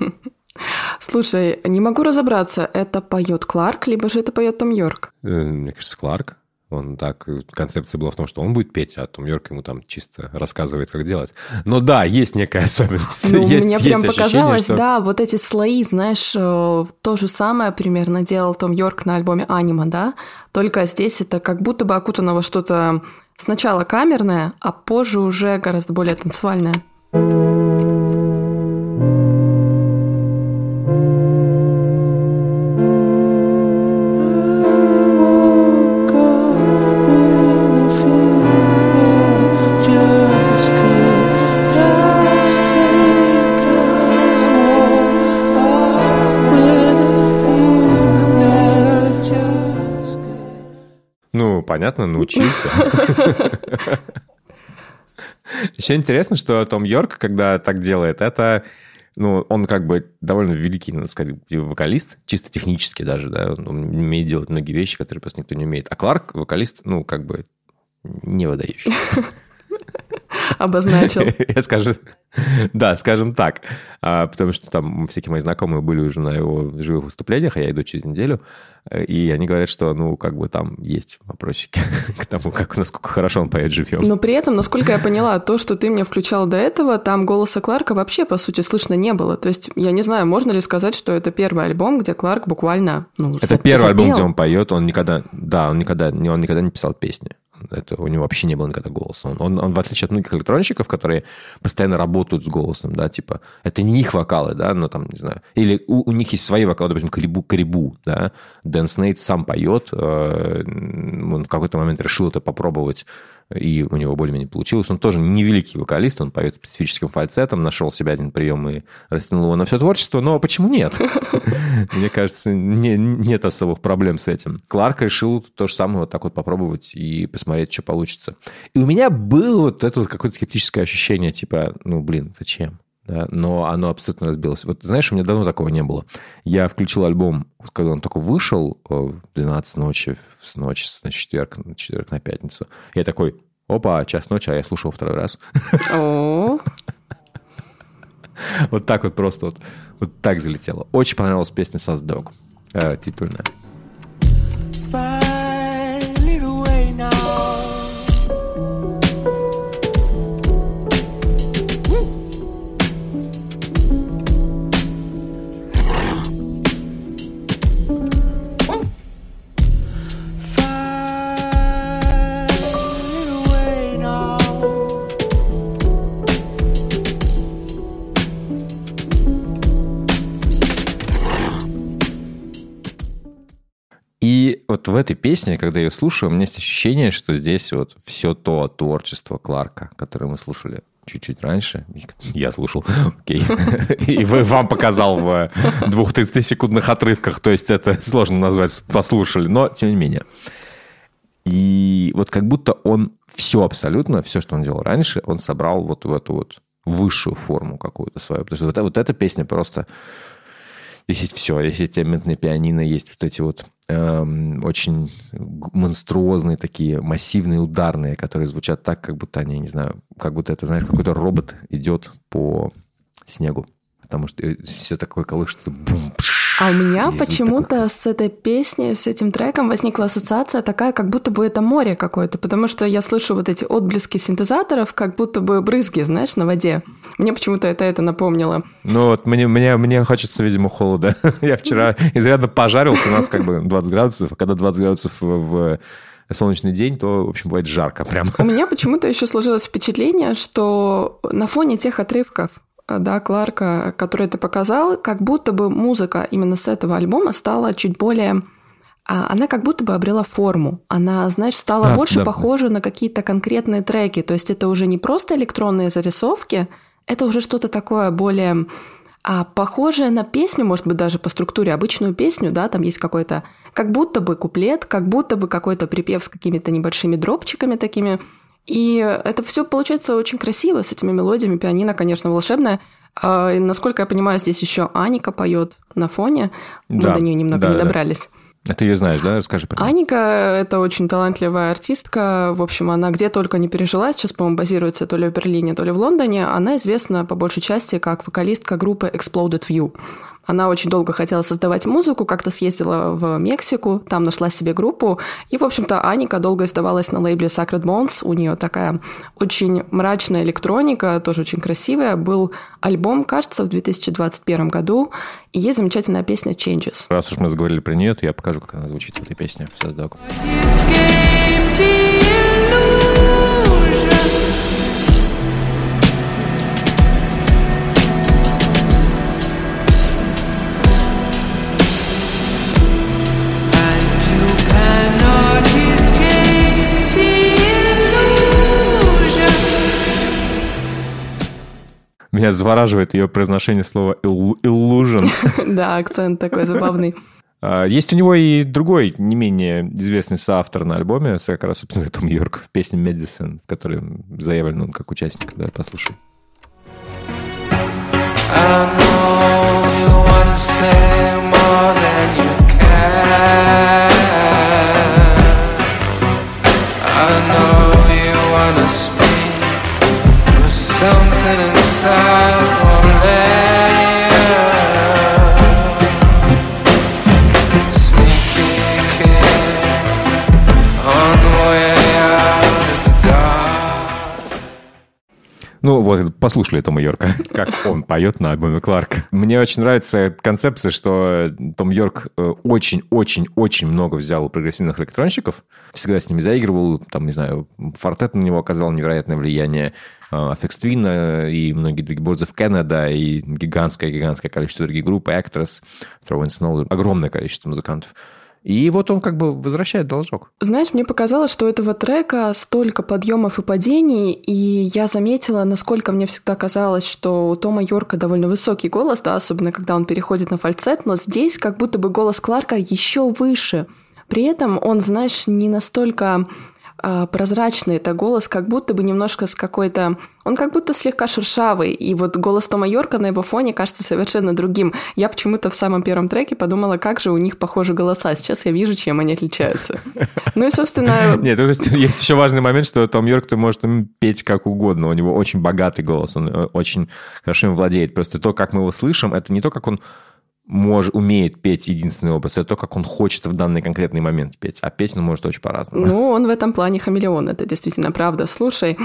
S2: Слушай, не могу разобраться, это поет Кларк, либо же это поет Том Йорк.
S1: Э, Мне кажется, Кларк. Он так, концепция была в том, что он будет петь, а Том Йорк ему там чисто рассказывает, как делать. Но да, есть некая особенность.
S2: Ну,
S1: есть,
S2: мне
S1: есть
S2: прям
S1: ощущение,
S2: показалось,
S1: что-
S2: да, вот эти слои, знаешь, э, то же самое примерно делал Том Йорк на альбоме «Анима», да? Только здесь это как будто бы окутано во что-то сначала камерное, а позже уже гораздо более танцевальное.
S1: Научился. Еще интересно, что Том Йорк, когда так делает, это ну, он как бы довольно великий, надо сказать, вокалист, чисто технически даже, да, он умеет делать многие вещи, которые просто никто не умеет. А Кларк вокалист, ну, как бы не выдающий.
S2: Обозначил.
S1: Я скажу, да, скажем так. А, потому что там всякие мои знакомые были уже на его живых выступлениях, а я иду через неделю. И они говорят, что, ну, как бы там есть вопросики к тому, как, насколько хорошо он поет живьем.
S2: Но при этом, насколько я поняла, то, что ты мне включал до этого, там голоса Кларка вообще, по сути, слышно не было. То есть, я не знаю, можно ли сказать, что это первый альбом, где Кларк буквально, ну,
S1: Это первый альбом,
S2: запел.
S1: где он поет. Он никогда, да, он никогда, он никогда не писал песни. Это у него вообще не было никогда голоса. Он, он, он, в отличие от многих электронщиков, которые постоянно работают с голосом, да, типа, это не их вокалы, да, но там, не знаю. Или у, у них есть свои вокалы, допустим, Карибу, Карибу, да. Дэн Снейт сам поет, э, он в какой-то момент решил это попробовать, и у него более-менее получилось. Он тоже не великий вокалист, он поет специфическим фальцетом, нашел себе один прием и растянул его на все творчество, но почему нет? Мне кажется, не- нет особых проблем с этим. Кларк решил то же самое вот так вот попробовать и посмотреть, что получится. И у меня было вот это вот какое-то скептическое ощущение, типа, ну, блин, зачем? Да, но оно абсолютно разбилось. Вот знаешь, у меня давно такого не было. Я включил альбом, когда он только вышел э, в 12 ночи, с ночи на четверг, на четверг на пятницу. Я такой, опа, час ночи, а я слушал второй раз. Вот так вот просто вот, вот так залетело. Очень понравилась песня «Создок», э, титульная. Вот в этой песне, когда я ее слушаю, у меня есть ощущение, что здесь вот все то творчество Кларка, которое мы слушали чуть-чуть раньше. Я слушал, окей. И вам показал в двух 30-секундных отрывках, то есть это сложно назвать послушали, но тем не менее. И вот как будто он все абсолютно, все, что он делал раньше, он собрал вот в эту вот высшую форму какую-то свою. Потому что вот, вот эта песня просто... Здесь есть все. Здесь есть элементные пианино, есть вот эти вот очень г- монструозные такие массивные ударные, которые звучат так, как будто они, не знаю, как будто это, знаешь, какой-то робот идет по снегу. Потому что все такое колышется. Бум, пш,
S2: а у меня почему-то с этой песней, с этим треком возникла ассоциация такая, как будто бы это море какое-то, потому что я слышу вот эти отблески синтезаторов, как будто бы брызги, знаешь, на воде. Мне почему-то это это напомнило.
S1: Ну вот мне, мне, мне хочется, видимо, холода. Я вчера изрядно пожарился, у нас как бы 20 градусов, а когда 20 градусов в, в солнечный день, то, в общем, бывает жарко прям.
S2: У меня почему-то еще сложилось впечатление, что на фоне тех отрывков, да, Кларка, которые ты показал, как будто бы музыка именно с этого альбома стала чуть более... а, Она как будто бы обрела форму. Она, знаешь, стала
S1: Да,
S2: больше
S1: да.
S2: похожа на какие-то конкретные треки. То есть это уже не просто электронные зарисовки, это уже что-то такое более а, похожее на песню, может быть, даже по структуре, обычную песню, да, там есть какой-то, как будто бы куплет, как будто бы какой-то припев с какими-то небольшими дропчиками такими. И это все получается очень красиво с этими мелодиями. Пианино, конечно, волшебное. А, насколько я понимаю, здесь еще Аника поет на фоне. Мы
S1: Да,
S2: до нее немного
S1: да,
S2: не
S1: да.
S2: добрались.
S1: А ты ее знаешь, да? Расскажи про неё.
S2: Аника – это очень талантливая артистка. В общем, она где только не пережила. Сейчас, по-моему, базируется то ли в Берлине, то ли в Лондоне. Она известна по большей части как вокалистка группы Exploded View. Она очень долго хотела создавать музыку, как-то съездила в Мексику, там нашла себе группу. И, в общем-то, Аника долго издавалась на лейбле Sacred Bones. У нее такая очень мрачная электроника, тоже очень красивая. Был альбом, кажется, в 2021 году. И есть замечательная песня Changes.
S1: Раз уж мы заговорили про нее, то я покажу, как она звучит в этой песне в Создок. Меня завораживает ее произношение слова «illu- illusion.
S2: Да, акцент такой забавный.
S1: А, Есть у него и другой, не менее известный соавтор на альбоме, как раз, собственно, Том Йорк, песня «Medicine», в которой заявлен он как участник. Давай послушаем.
S4: I know you wanna say more than you can. I know you wanna speak, but something inside won't let
S1: Ну вот, послушали Тома Йорка, как он поет на альбоме Кларк. Мне очень нравится концепция, что Том Йорк э, очень-очень-очень много взял у прогрессивных электронщиков, всегда с ними заигрывал, там, не знаю, Фортет на него оказал невероятное влияние, Аффекс Твин э, и многие другие, Boards of Canada и гигантское-гигантское количество других групп, Actress, Throw in Snow, огромное количество музыкантов. И вот он как бы возвращает должок.
S2: Знаешь, мне показалось, что у этого трека столько подъемов и падений, и я заметила, насколько мне всегда казалось, что у Тома Йорка довольно высокий голос, да, особенно когда он переходит на фальцет, но здесь как будто бы голос Кларка еще выше. При этом он, знаешь, не настолько прозрачный это голос, как будто бы немножко с какой-то... Он как будто слегка шершавый, и вот голос Тома Йорка на его фоне кажется совершенно другим. Я почему-то в самом первом треке подумала, как же у них похожи голоса. Сейчас я вижу, чем они отличаются. Ну и, собственно,
S1: Нет, тут есть еще важный момент, что Том Йорк ты может им петь как угодно. У него очень богатый голос, он э, очень хорошо им владеет. Просто то, как мы его слышим, это не то, как он может, умеет петь единственный образ, это то, как он хочет в данный конкретный момент петь. А петь он может очень по-разному.
S2: ну, он в этом плане хамелеон, это действительно правда. Слушай,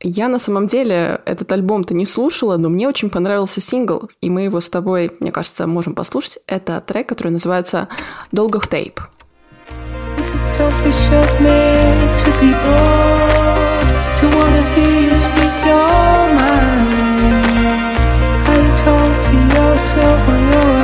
S2: я на самом деле этот альбом-то не слушала, но мне очень понравился сингл, и мы его с тобой, мне кажется, можем послушать. Это трек, который называется «Долгов Тейп».
S3: Talk to yourself when you're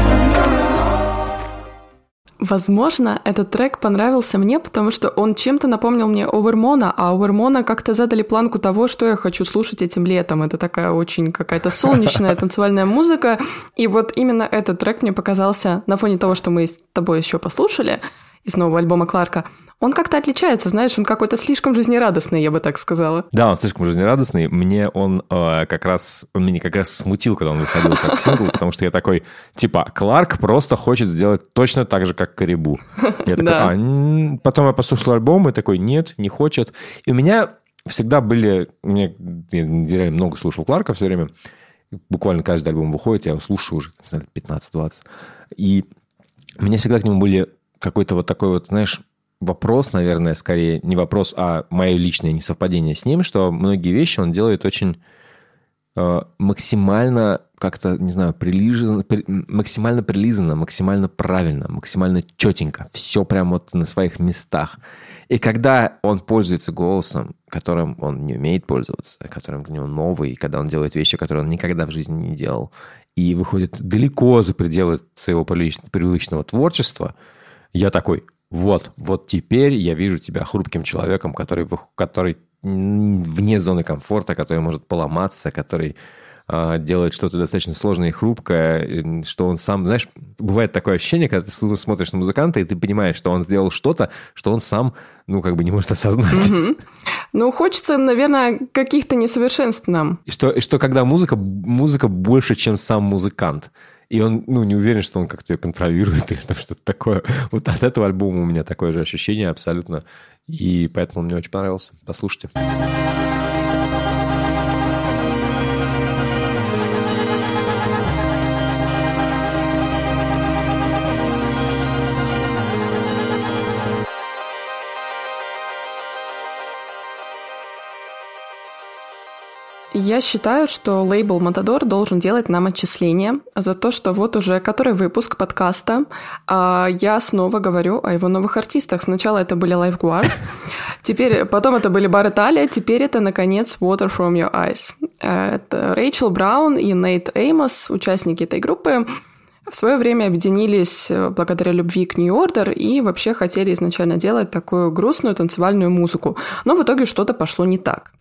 S2: Возможно, этот трек понравился мне, потому что он чем-то напомнил мне Овермона, а Овермона как-то задали планку того, что я хочу слушать этим летом. Это такая очень какая-то солнечная танцевальная музыка. И вот именно этот трек мне показался на фоне того, что мы с тобой еще послушали из нового альбома Кларка. Он как-то отличается, знаешь, он какой-то слишком жизнерадостный, я бы так сказала.
S1: Да, он слишком жизнерадостный. Мне он э, как раз, он меня как раз смутил, когда он выходил как сингл, потому что я такой, типа, Кларк просто хочет сделать точно так же, как Карибу. Я такой,
S2: Да.
S1: «А, м». потом я послушал альбом и такой, нет, не хочет. И у меня всегда были, мне, я реально много слушал Кларка все время, буквально каждый альбом выходит, я его слушаю уже, не знаю, 15-20. И у меня всегда к нему были какой-то вот такой вот, знаешь, вопрос, наверное, скорее не вопрос, а мое личное несовпадение с ним, что многие вещи он делает очень э, максимально как-то, не знаю, прилиженно, при- максимально прилизанно, максимально правильно, максимально четенько. Все прям вот на своих местах. И когда он пользуется голосом, которым он не умеет пользоваться, которым для него новый, и когда он делает вещи, которые он никогда в жизни не делал, и выходит далеко за пределы своего привычного творчества, я такой, вот, вот теперь я вижу тебя хрупким человеком, который, который вне зоны комфорта, который может поломаться, который а, делает что-то достаточно сложное и хрупкое, что он сам, знаешь, бывает такое ощущение, когда ты смотришь на музыканта, и ты понимаешь, что он сделал что-то, что он сам, ну, как бы не может осознать.
S2: Мгм. Ну, хочется, наверное, каких-то несовершенств нам.
S1: И что, и что когда музыка, музыка больше, чем сам музыкант. И он, ну, не уверен, что он как-то ее контролирует или там что-то такое. Вот от этого альбома у меня такое же ощущение абсолютно. И поэтому он мне очень понравился. Послушайте.
S2: Я считаю, что лейбл Матадор должен делать нам отчисления за то, что вот уже который выпуск подкаста а, я снова говорю о его новых артистах. Сначала это были Lifeguard, теперь, потом это были Бар Италия, теперь это, наконец, Water From Your Eyes. Э, Это Рэйчел Браун и Нейт Эймос, участники этой группы. В свое время объединились э, благодаря любви к New Order и вообще хотели изначально делать такую грустную танцевальную музыку. Но в итоге что-то пошло не так.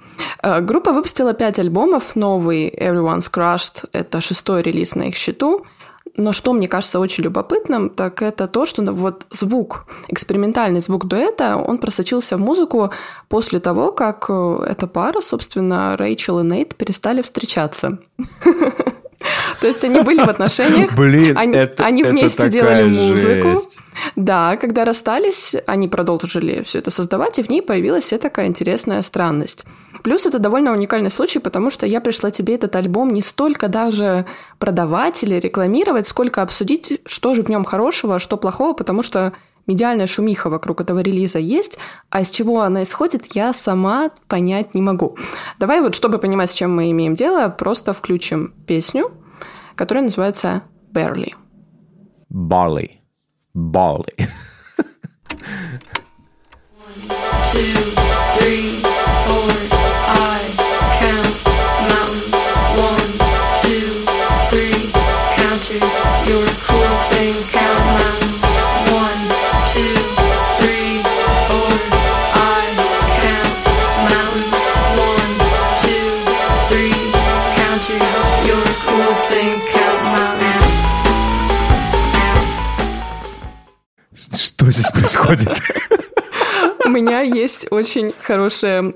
S2: Э, группа выпустила пять альбомов. Новый Everyone's Crushed — это шестой релиз на их счету. Но что мне кажется очень любопытным, так это то, что вот звук, экспериментальный звук дуэта, он просочился в музыку после того, как э, эта пара, собственно, Рэйчел и Нейт перестали встречаться. То есть они были в отношениях,
S1: Блин,
S2: они,
S1: это,
S2: они
S1: это
S2: вместе
S1: такая
S2: делали музыку.
S1: жесть.
S2: Да, когда расстались, они продолжили все это создавать, и в ней появилась вся такая интересная странность. Плюс это довольно уникальный случай, потому что я пришла тебе этот альбом не столько даже продавать или рекламировать, сколько обсудить, что же в нем хорошего, а что плохого, потому что медиальная шумиха вокруг этого релиза есть, а из чего она исходит, я сама понять не могу. Давай вот, чтобы понимать, с чем мы имеем дело, просто включим песню, которая называется «Barely».
S1: Barley. Barley.
S3: two, three,
S1: Происходит?
S2: У меня есть очень хорошая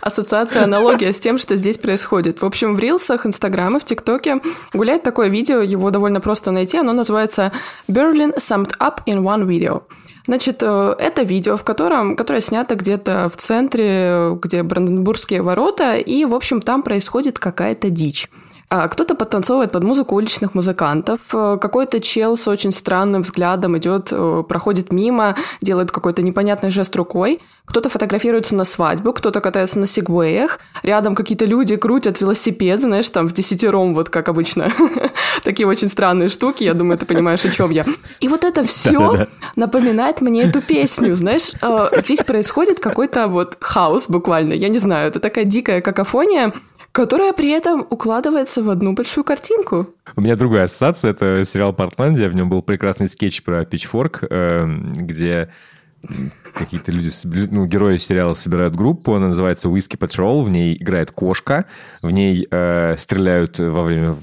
S2: ассоциация, аналогия с тем, что здесь происходит. В общем, в рилсах, инстаграме, в тиктоке гуляет такое видео, его довольно просто найти, оно называется «Berlin summed up in one video». Значит, э, это видео, в котором, которое снято где-то в центре, где Бранденбургские ворота, и, в общем, там происходит какая-то дичь. А, Кто-то подтанцовывает под музыку уличных музыкантов, э, какой-то чел с очень странным взглядом идет, э, проходит мимо, делает какой-то непонятный жест рукой, кто-то фотографируется на свадьбу, кто-то катается на сегвеях, рядом какие-то люди крутят велосипед, знаешь, там в десятером, вот как обычно. Такие очень странные штуки, я думаю, ты понимаешь, о чем я. И вот это все напоминает мне эту песню, знаешь, э, здесь происходит какой-то вот хаос буквально, я не знаю, это такая дикая какофония, которая при этом укладывается в одну большую картинку.
S1: У меня другая ассоциация, это сериал «Портландия», в нем был прекрасный скетч про Пичфорк, где какие-то люди, ну, герои сериала собирают группу, она называется Whiskey Patrol, в ней играет кошка, в ней э, стреляют во время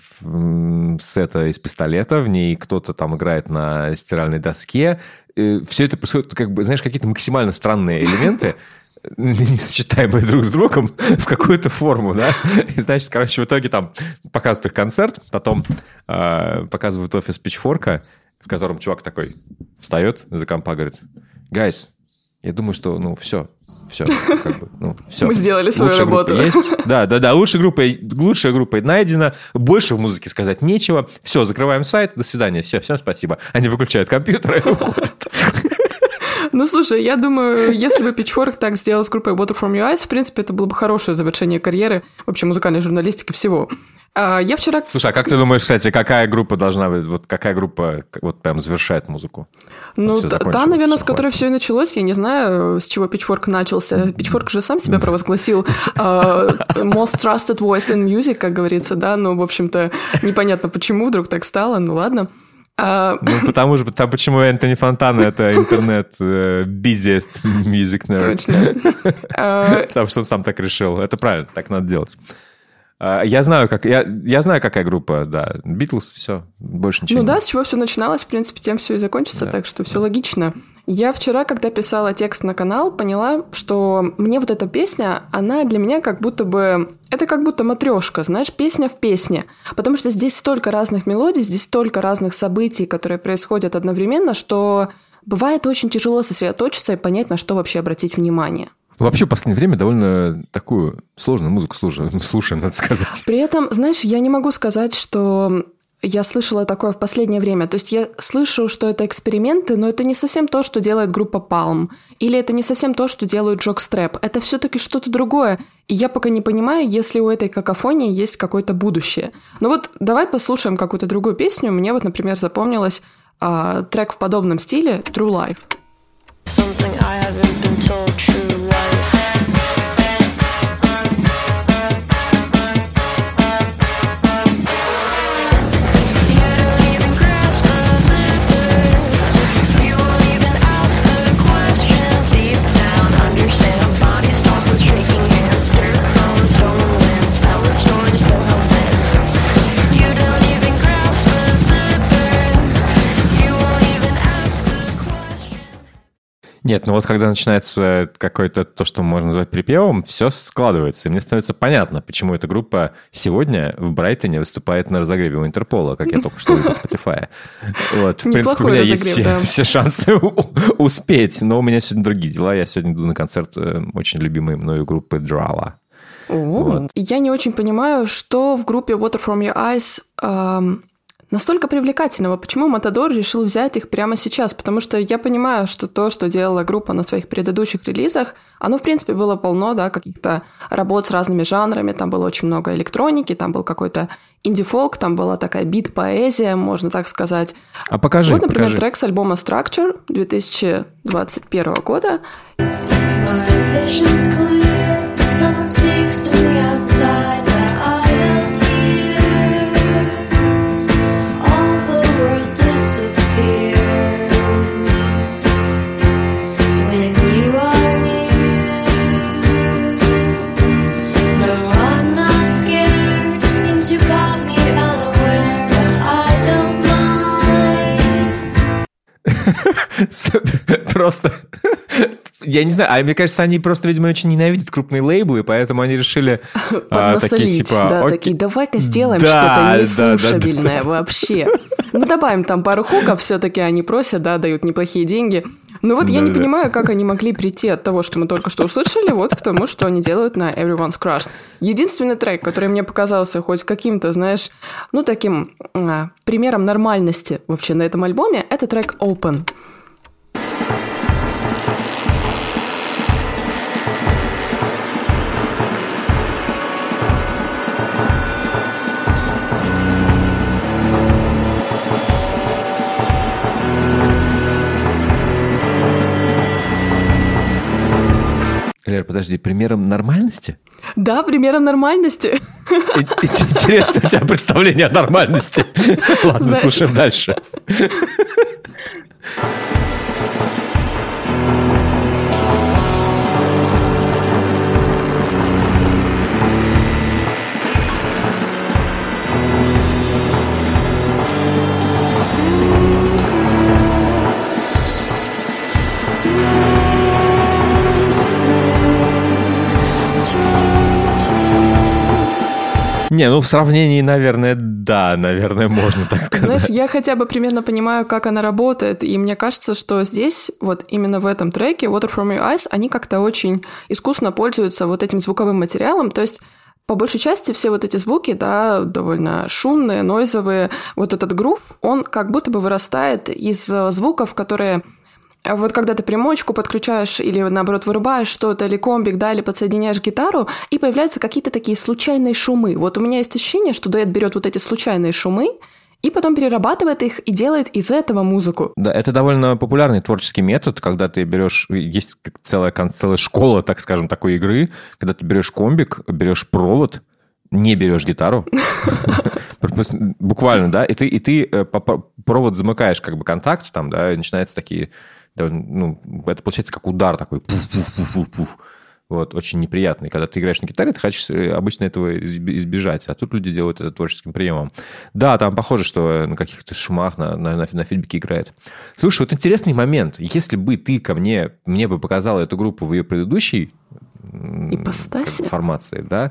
S1: сета из пистолета, в ней кто-то там играет на стиральной доске. все это происходит, как бы, знаешь, какие-то максимально странные элементы, несочетаемые друг с другом в какую-то форму, да. И, значит, короче, в итоге там показывают их концерт, потом э, показывают офис Пичфорка, в котором чувак такой встает за компа, говорит, гайс, я думаю, что, ну, все, все, как бы, ну, все.
S2: Мы сделали свою
S1: Лучшая
S2: работу.
S1: есть. Да, да, да, лучшая группа, лучшая группа найдена, больше в музыке сказать нечего. Все, закрываем сайт, до свидания, все, всем спасибо. Они выключают компьютер и уходят.
S2: Ну, слушай, я думаю, если бы Pitchfork так сделал с группой Water From Your Eyes, в принципе, это было бы хорошее завершение карьеры вообще музыкальной журналистики всего. А, Я вчера
S1: Слушай, а как ты думаешь, кстати, какая группа должна быть, вот какая группа вот прям завершает музыку?
S2: Ну,
S1: всё
S2: та, наверное, с которой все и началось. Я не знаю, с чего Pitchfork начался. Pitchfork же сам себя провозгласил а, most trusted voice in music, как говорится, да. Ну, в общем-то, непонятно, почему вдруг так стало. Ну, ладно. А,
S1: Ну, потому что, там, почему Энтони Фонтана это интернет э, busiest music nerd.
S2: точно. А,
S1: Потому что он сам так решил. Это правильно, так надо делать. А, Я знаю, как, я, я знаю, какая группа, да. Битлз, все, больше ничего
S2: Ну да, с чего все начиналось, в принципе, тем все и закончится,
S1: Да,
S2: так что все логично. Я вчера, когда писала текст на канал, поняла, что мне вот эта песня, она для меня как будто бы... Это как будто матрешка, знаешь, песня в песне. Потому что здесь столько разных мелодий, здесь столько разных событий, которые происходят одновременно, что бывает очень тяжело сосредоточиться и понять, на что вообще обратить внимание.
S1: Вообще, в последнее время довольно такую сложную музыку слушаем, слушаем надо сказать.
S2: При этом, знаешь, я не могу сказать, что я слышала такое в последнее время. То есть я слышу, что это эксперименты, но это не совсем то, что делает группа Palm. Или это не совсем то, что делают Jockstrap. Это все-таки что-то другое. И я пока не понимаю, если у этой какофонии есть какое-то будущее. Ну вот давай послушаем какую-то другую песню. Мне вот, например, запомнилась а, трек в подобном стиле True Life.
S5: Something I haven't been told true
S1: Нет, ну вот когда начинается какое-то то, что можно назвать припевом, все складывается. И мне становится понятно, почему эта группа сегодня в Брайтоне выступает на разогреве у Интерпола, как я только что увидел Spotify. Вот, в принципе, у меня есть все, все шансы успеть, но у меня сегодня другие дела. Я сегодня иду на концерт э, очень любимой мною группы Драла. Вот.
S2: Я не очень понимаю, что в группе Water From Your Eyes эм, настолько привлекательного. Почему Матадор решил взять их прямо сейчас? Потому что я понимаю, что то, что делала группа на своих предыдущих релизах, оно, в принципе, было полно, да, каких-то работ с разными жанрами. Там было очень много электроники, там был какой-то инди-фолк, там была такая бит-поэзия, можно так сказать.
S1: А покажи,
S2: вот, например,
S1: покажи.
S2: трек с альбома Structure 2021 года.
S6: My vision's clear. Someone speaks to me outside,
S1: Просто... Я не знаю, а мне кажется, они просто, видимо, очень ненавидят крупные лейблы, поэтому они решили а, такие, типа...
S2: да, такие, давай-ка сделаем
S1: Да,
S2: что-то
S1: да,
S2: неслушабельное вообще. Ну, добавим там пару хуков, все-таки они просят, да, дают неплохие деньги. Ну вот я не
S1: Да-да-да.
S2: понимаю, как они могли прийти от того, что мы только что услышали, вот к тому, что они делают на Everyone's Crushed. Единственный трек, который мне показался хоть каким-то, знаешь, ну, таким а, примером нормальности вообще на этом альбоме, это трек Open.
S1: Лер, подожди, примером нормальности?
S2: Да, примером нормальности.
S1: Интересно у тебя представление о нормальности. Ладно, слушаем дальше. Не, ну в сравнении, наверное, да, наверное, можно так
S2: Знаешь,
S1: сказать.
S2: я хотя бы примерно понимаю, как она работает, и мне кажется, что здесь, вот именно в этом треке Water From Your Eyes, они как-то очень искусно пользуются вот этим звуковым материалом, то есть по большей части все вот эти звуки, да, довольно шумные, нойзовые, вот этот грув, он как будто бы вырастает из звуков, которые а вот когда ты примочку подключаешь или наоборот вырубаешь что-то, или комбик, да, или подсоединяешь гитару, и появляются какие-то такие случайные шумы. Вот у меня есть ощущение, что дуэт берет вот эти случайные шумы, и потом перерабатывает их и делает из этого музыку.
S1: Да, это довольно популярный творческий метод, когда ты берешь, есть целая, целая школа, так скажем, такой игры, когда ты берешь комбик, берешь провод, не берешь гитару, буквально, да, и ты, и ты э, провод замыкаешь как бы контакт там, да, и начинаются такие, ну, это получается как удар такой, пуф-пуф-пуф-пуф. Вот, очень неприятный. Когда ты играешь на гитаре, ты хочешь э, обычно этого избежать, а тут люди делают это творческим приемом. Да, там похоже, что на каких-то шумах, на, на, на, на фидбэке играет. Слушай, вот интересный момент. Если бы ты ко мне, мне бы показала эту группу в ее предыдущей
S2: Ипостаси?
S1: формации, да,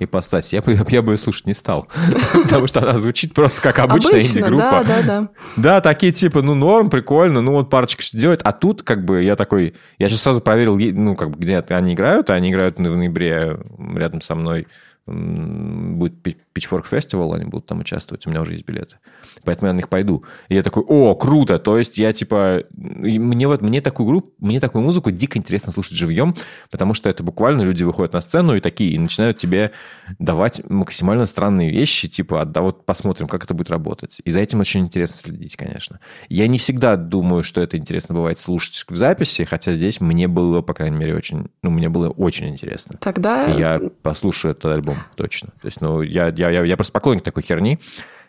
S1: ипостаси, я бы, я бы ее слушать не стал. Потому что она звучит просто как обычная инди-группа.
S2: да, да, да.
S1: Да, такие типа, ну, норм, прикольно, ну, вот парочка что делает. А тут, как бы, я такой... Я сейчас сразу проверил, ну, как бы, где они играют. а Они играют в ноябре рядом со мной. Будет Pitchfork Festival, они будут там участвовать. У меня уже есть билеты. Поэтому я на них пойду. И я такой, о, круто! То есть я, типа... Мне, вот, мне такую группу, мне такую музыку дико интересно слушать живьем, потому что это буквально люди выходят на сцену и такие, и начинают тебе давать максимально странные вещи, типа, а да вот посмотрим, как это будет работать. И за этим очень интересно следить, конечно. Я не всегда думаю, что это интересно бывает слушать в записи, хотя здесь мне было, по крайней мере, очень, ну, мне было очень интересно.
S2: Тогда
S1: И я послушаю этот альбом, точно. То есть, ну, я, я, я, я просто поклонник такой херни,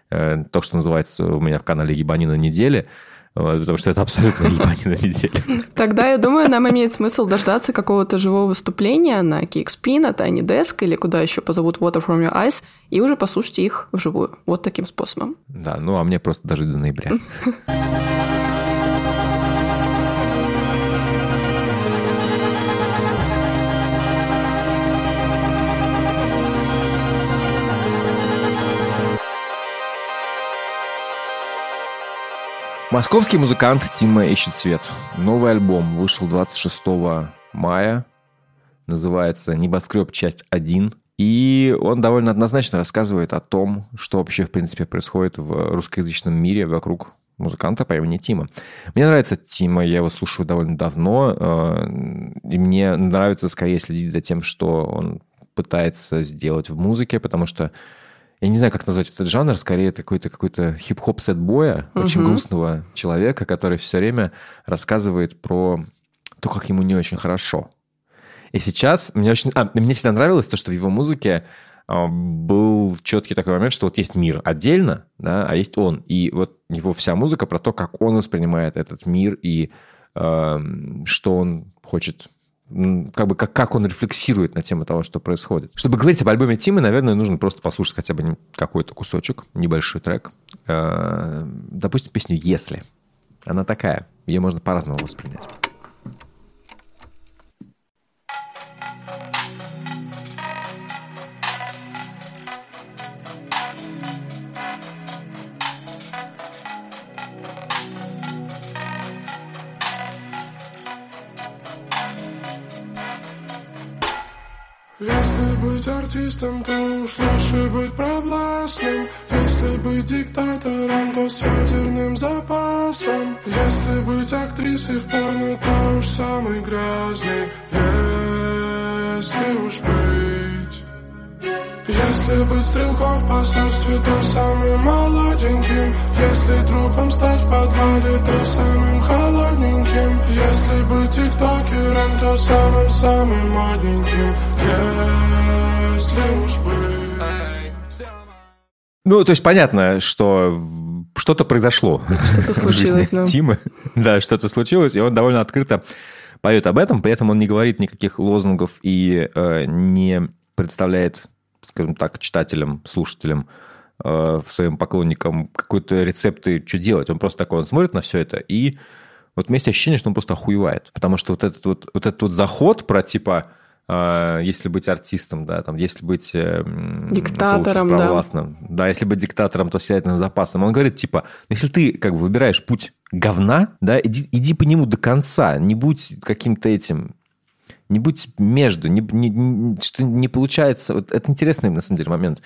S1: э, то, что называется у меня в канале «Ебанина недели», вот, потому что это абсолютно ебанина недели.
S2: Тогда, я думаю, нам имеет смысл дождаться какого-то живого выступления на KXP, на Tiny Desk или куда еще позовут Water From Your Eyes, и уже послушать их вживую. Вот таким способом.
S1: Да, ну, а мне просто даже до ноября. Московский музыкант Тима ищет свет. Новый альбом вышел 26 мая. Называется «Небоскреб. Часть 1». И он довольно однозначно рассказывает о том, что вообще, в принципе, происходит в русскоязычном мире вокруг музыканта по имени Тима. Мне нравится Тима, я его слушаю довольно давно, э, и мне нравится скорее следить за тем, что он пытается сделать в музыке, потому что я не знаю, как назвать этот жанр, скорее это какой-то какой-то хип-хоп сет-боя, очень
S2: Мгм.
S1: грустного человека, который все время рассказывает про то, как ему не очень хорошо. И сейчас мне очень... А, мне всегда нравилось то, что в его музыке а, был четкий такой момент, что вот есть мир отдельно, да, а есть он. И вот его вся музыка про то, как он воспринимает этот мир и эм, что он хочет как бы как, как он рефлексирует на тему того, что происходит. Чтобы говорить об альбоме Тимы, наверное, нужно просто послушать хотя бы какой-то кусочек, небольшой трек. Э, Допустим, песню «Если». Она такая, ее можно по-разному воспринять.
S7: Если быть артистом, то уж лучше быть провластным. Если быть диктатором, то с ядерным запасом. Если быть актрисой в порно, то уж самый грязный. Если уж быть. Если быть стрелком в посольстве, то самым молоденьким. Если трупом стать в подвале, то самым холодненьким. Если быть тиктокером, то самым-самым модненьким Если уж быть
S1: Ну, то есть понятно, что что-то произошло
S2: Что-то
S1: в жизни
S2: случилось, да.
S1: Тимы. Да, что-то случилось, и он довольно открыто поет об этом, при этом он не говорит никаких лозунгов и э, не представляет, скажем так, читателям, слушателям, э, своим поклонникам какой-то рецепты, что делать. Он просто такой, он смотрит на все это, и вот у меня есть ощущение, что он просто охуевает. Потому что вот этот вот, вот этот вот заход про типа если быть артистом, да, там, если быть э, м,
S2: Диктатором, да.
S1: Да, если быть диктатором, то с ядерным запасом. Он говорит, типа, «Ну, если ты как бы выбираешь путь говна, да, иди, иди по нему до конца, не будь каким-то этим, не будь между, не, не- не- что не получается. Вот это интересный, на самом деле, момент.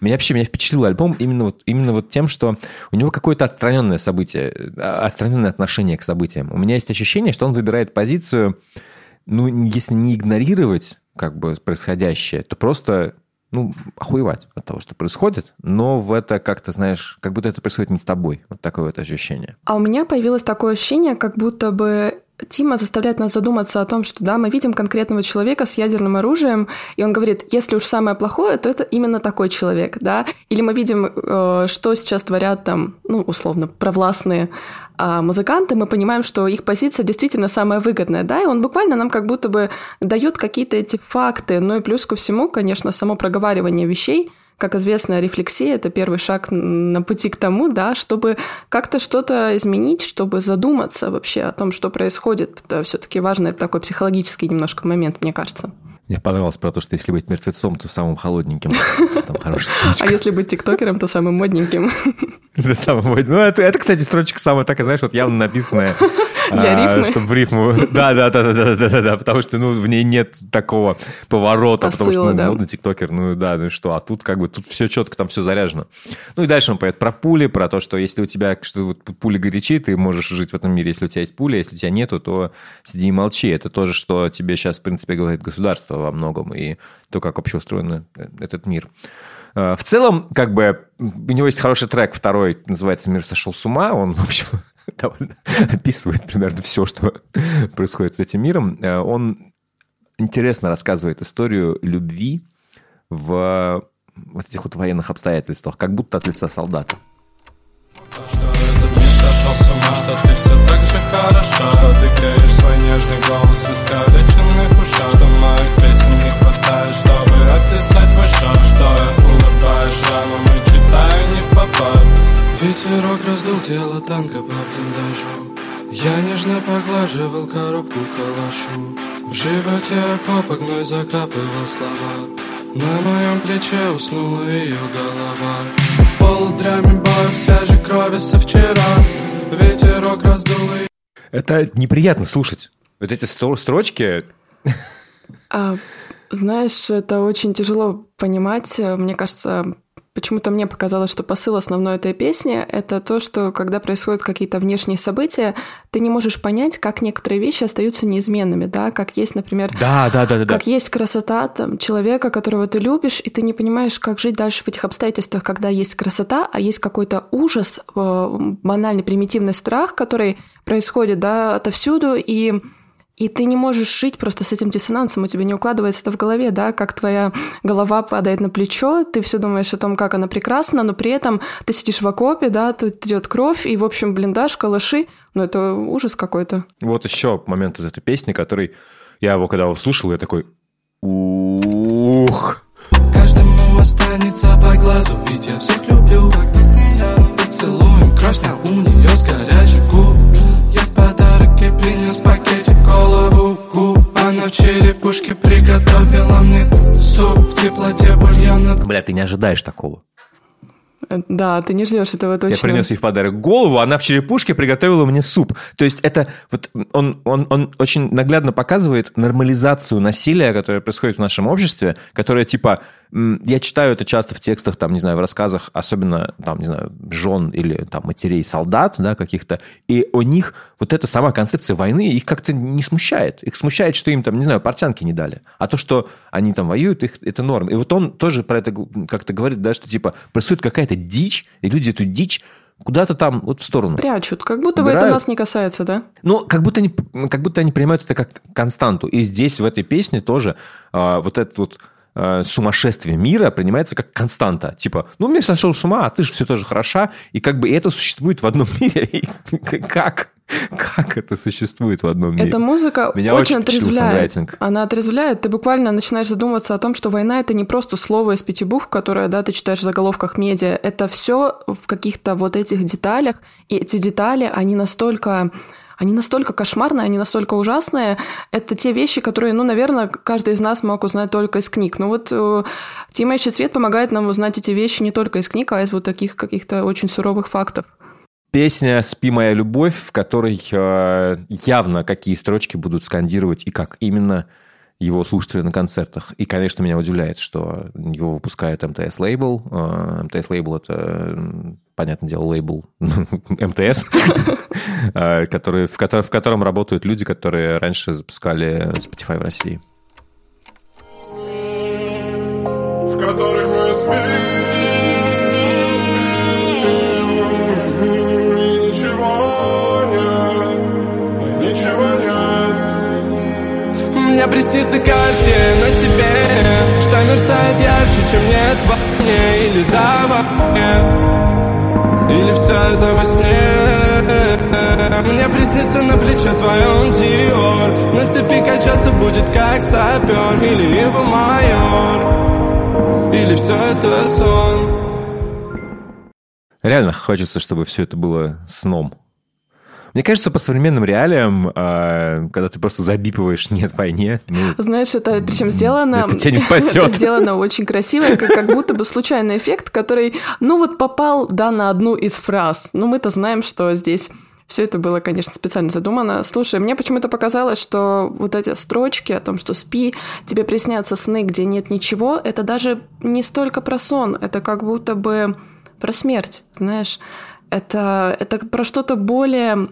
S1: Меня вообще меня впечатлил альбом именно вот, именно вот тем, что у него какое-то отстраненное событие, а, отстраненное отношение к событиям. У меня есть ощущение, что он выбирает позицию, ну, если не игнорировать как бы происходящее, то просто ну, охуевать от того, что происходит, но в это как-то, знаешь, как будто это происходит не с тобой. Вот такое вот ощущение.
S2: А у меня появилось такое ощущение, как будто бы Тима заставляет нас задуматься о том, что да, мы видим конкретного человека с ядерным оружием, и он говорит, если уж самое плохое, то это именно такой человек, да. Или мы видим, э, что сейчас творят там, ну, условно, провластные музыканты, мы понимаем, что их позиция действительно самая выгодная, да, и он буквально нам как будто бы дает какие-то эти факты, ну и плюс ко всему, конечно, само проговаривание вещей, как известно, рефлексия – это первый шаг на пути к тому, да, чтобы как-то что-то изменить, чтобы задуматься вообще о том, что происходит. Это все-таки важный такой психологический немножко момент, мне кажется.
S1: Мне понравилось про то, что если быть мертвецом, то самым холодненьким. Там хорошая
S2: А
S1: строчка.
S2: если быть тиктокером, то самым модненьким.
S1: Это самое мой- Ну, это, это, кстати, строчка самая такая, знаешь, вот явно написанная.
S2: Я рифмы?
S1: Чтобы в рифму. Да, да, да, да, да, да, да, да, потому что, ну, в ней нет такого поворота, потому что,
S2: Посыла,
S1: ну,
S2: да.
S1: модный тиктокер, ну, да, ну что, а тут как бы, тут все четко, там все заряжено. Ну, и дальше он поет про пули, про то, что если у тебя, что вот пули горячи, ты можешь жить в этом мире, если у тебя есть пуля, если у тебя нету, то сиди и молчи. Это тоже, что тебе сейчас, в принципе, говорит государство во многом, и то, как вообще устроен э, этот мир. Э, В целом, как бы, у него есть хороший трек, второй, называется «Мир сошел с ума». Он, в общем, довольно описывает примерно все, что происходит с этим миром. Э, Он интересно рассказывает историю любви в вот этих вот военных обстоятельствах, как будто от лица солдата.
S7: Что ты греешь свой нежный голос описать твой шаг Что я улыбаюсь шрамом и читаю не в попад. Ветерок раздул тело танка по блиндажу. Я нежно поглаживал коробку калашу. В животе окопа гной закапывал слова. На моем плече уснула ее голова. В
S8: полудрями боев свежей крови со вчера. Ветерок раздул и
S1: Это неприятно слушать. Вот эти стро- строчки...
S2: А, знаешь, это очень тяжело понимать. Мне кажется, почему-то мне показалось, что посыл основной этой песни — это то, что когда происходят какие-то внешние события, ты не можешь понять, как некоторые вещи остаются неизменными, да, как есть, например,
S1: Да, да, да, да, да.
S2: как есть красота там, человека, которого ты любишь, и ты не понимаешь, как жить дальше в этих обстоятельствах, когда есть красота, а есть какой-то ужас, э, банальный примитивный страх, который происходит да, отовсюду, и и ты не можешь жить просто с этим диссонансом, у тебя не укладывается это в голове, да, как твоя голова падает на плечо, ты все думаешь о том, как она прекрасна, но при этом ты сидишь в окопе, да, тут идет кровь, и, в общем, блиндаж, калаши, ну это ужас какой-то.
S1: Вот еще момент из этой песни, который я его когда услышал, я такой, ух,
S8: Каждому останется по глазу, ведь я всех люблю Как мы с ней поцелуем, кровь у нее Она в черепушке приготовила мне суп В теплоте бульона
S1: бля, ты не ожидаешь такого.
S2: Э, Да, ты не ждешь этого точно.
S1: Я принес ей в подарок голову, она в черепушке приготовила мне суп. То есть это вот он, он, он очень наглядно показывает нормализацию насилия, которое происходит в нашем обществе, которое типа, я читаю это часто в текстах, там, не знаю, в рассказах, особенно, там, не знаю, жен или там матерей солдат, да, каких-то, и у них вот эта сама концепция войны их как-то не смущает. Их смущает, что им там, не знаю, портянки не дали. А то, что они там воюют, их, это норм. И вот он тоже про это как-то говорит, да, что типа происходит какая-то дичь, и люди эту дичь куда-то там вот в сторону.
S2: Прячут, как будто бы это нас не касается, да?
S1: Ну, как будто, они, как будто они принимают это как константу. И здесь, в этой песне, тоже а, вот это вот а, сумасшествие мира принимается как константа. Типа, ну, мир сошел с ума, а ты же все тоже хороша. И как бы это существует в одном мире. И как? Как это существует в одном мире?
S2: Эта музыка
S1: Меня
S2: очень отрезвляет. Она отрезвляет. Ты буквально начинаешь задумываться о том, что война это не просто слово из пяти букв, которое, да, ты читаешь в заголовках медиа. Это все в каких-то вот этих деталях. И эти детали, они настолько они настолько кошмарные, они настолько ужасные. Это те вещи, которые, ну, наверное, каждый из нас мог узнать только из книг. Ну вот э, Тимэйчи Цвет помогает нам узнать эти вещи не только из книг, а из вот таких каких-то очень суровых фактов.
S1: Песня «Спи, моя любовь», в которой э, явно какие строчки будут скандировать и как именно его слушатели на концертах. И, конечно, меня удивляет, что его выпускает МТС лейбл. Э, МТС лейбл – это, понятное дело, лейбл МТС, э, который, в, котором, работают люди, которые раньше запускали Spotify в России.
S7: в которых мы спим.
S8: Мне приснится картина тебе Что мерцает ярче, чем нет во мне Или да во мне Или все это во сне. Мне приснится на плече твоем Диор. На цепи качаться будет как сапер Или его майор Или все это сон.
S1: Реально хочется, чтобы все это было сном. Мне кажется, по современным реалиям, э, когда ты просто забипываешь «нет войне», ну,
S2: Знаешь, это причем сделано...
S1: Это тебя не спасет.
S2: Это сделано очень красиво, как, как будто бы случайный эффект, который, ну вот попал, да, на одну из фраз. Ну мы-то знаем, что здесь все это было, конечно, специально задумано. Слушай, мне почему-то показалось, что вот эти строчки о том, что спи, тебе приснятся сны, где нет ничего, это даже не столько про сон, это как будто бы про смерть, знаешь. Это, это про что-то более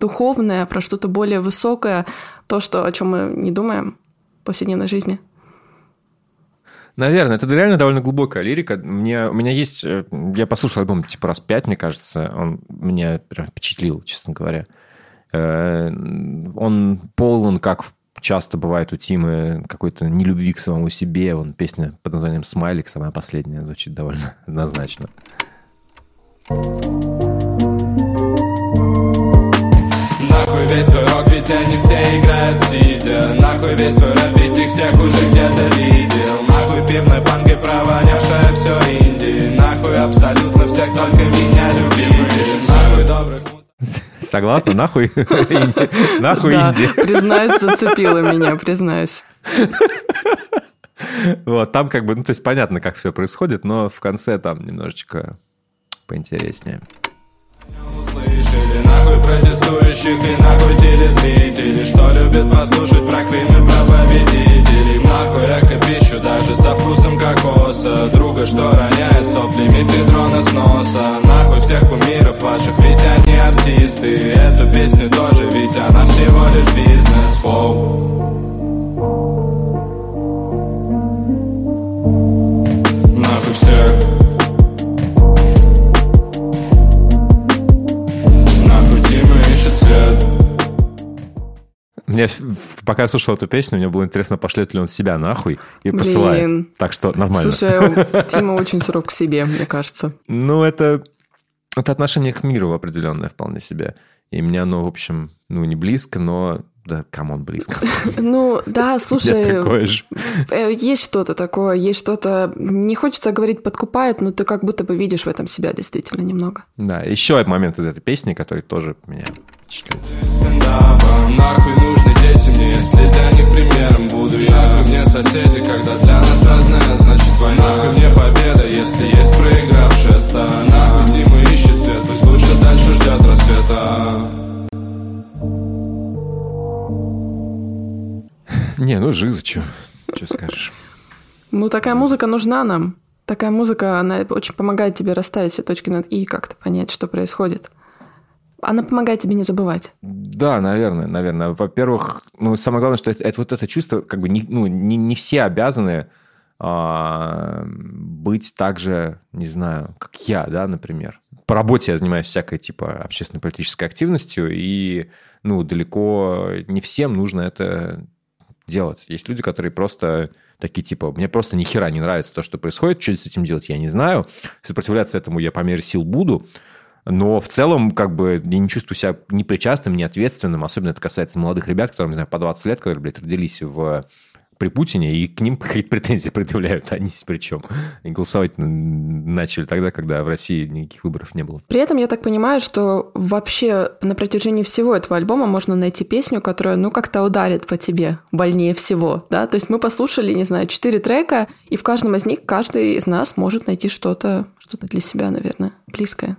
S2: духовное, про что-то более высокое, то, что, о чем мы не думаем в повседневной жизни.
S1: Наверное, это реально довольно глубокая лирика. Мне, у меня есть... э, Я послушал альбом типа раз пять, мне кажется. Он меня прям впечатлил, честно говоря. Э, Он полон, как часто бывает у Тимы, какой-то нелюбви к самому себе. Он песня под названием «Смайлик», самая последняя, звучит довольно однозначно.
S8: Нахуй весь твой рок, ведь они все играют сидя Нахуй весь твой рэп, ведь их всех уже где-то видел Нахуй пивной банкой провонявшая все инди Нахуй абсолютно всех, только меня любите Нахуй добрых
S1: Согласна? Нахуй? Нахуй
S2: да,
S1: Инди.
S2: признаюсь, зацепила меня, признаюсь.
S1: Вот, там как бы, ну, то есть понятно, как все происходит, но в конце там немножечко поинтереснее.
S8: Услышали нахуй протестующих и нахуй телезрителей Что любят послушать про и про победителей. Нахуй эко-пищу даже со вкусом кокоса. Друга, что роняет сопли мефедрона с носа Нахуй всех кумиров ваших, ведь они артисты. Эту песню тоже, ведь она всего лишь бизнес. Воу. Нахуй всех
S1: Мне, пока я слушал эту песню, мне было интересно, пошлет ли он себя нахуй и посылает. Так что нормально.
S2: Слушай, Тима очень суров к себе, мне кажется.
S1: Ну, это, это отношение к миру определенное вполне себе. И мне оно, в общем, ну, не близко, но... Да, come on, близко.
S2: Ну, да, слушай, э, есть что-то такое, есть что-то, не хочется говорить подкупает, но ты как будто бы видишь в этом себя действительно немного.
S1: Да, еще один момент из этой песни, который тоже меня впечатлил.
S8: стендапа Нахуй нужны дети мне, если для них примером буду я Нахуй мне соседи, когда для нас разная, значит война Нахуй мне победа, если есть проигравшая сторона Нахуй Дима ищет свет, пусть лучше дальше ждет рассвета
S1: Не, ну жиза, что? Скажешь?
S2: Ну, такая музыка нужна нам. Такая музыка, она очень помогает тебе расставить все точки над «и» и как-то понять, что происходит. Она помогает тебе не забывать.
S1: Да, наверное, наверное. Во-первых, ну, самое главное, что это, это вот это чувство, как бы, не, ну, не, не все обязаны а, быть так же, не знаю, как я, да, например. По работе я занимаюсь всякой, типа, общественно-политической активностью, и, ну, далеко не всем нужно это делать. Есть люди, которые просто такие, типа, мне просто ни хера не нравится то, что происходит, что с этим делать, я не знаю. Сопротивляться этому я по мере сил буду, но в целом, как бы, я не чувствую себя ни причастным, ни ответственным. Особенно это касается молодых ребят, которым, не знаю, по 20 лет, которые, блядь, родились в при Путине, и к ним какие-то претензии предъявляют, они здесь при чем? И голосовать начали тогда, когда в России никаких выборов не было.
S2: При этом я так понимаю, что вообще на протяжении всего этого альбома можно найти песню, которая, ну, как-то ударит по тебе больнее всего, да? То есть мы послушали, не знаю, четыре трека, и в каждом из них каждый из нас может найти что-то, что-то для себя, наверное, близкое.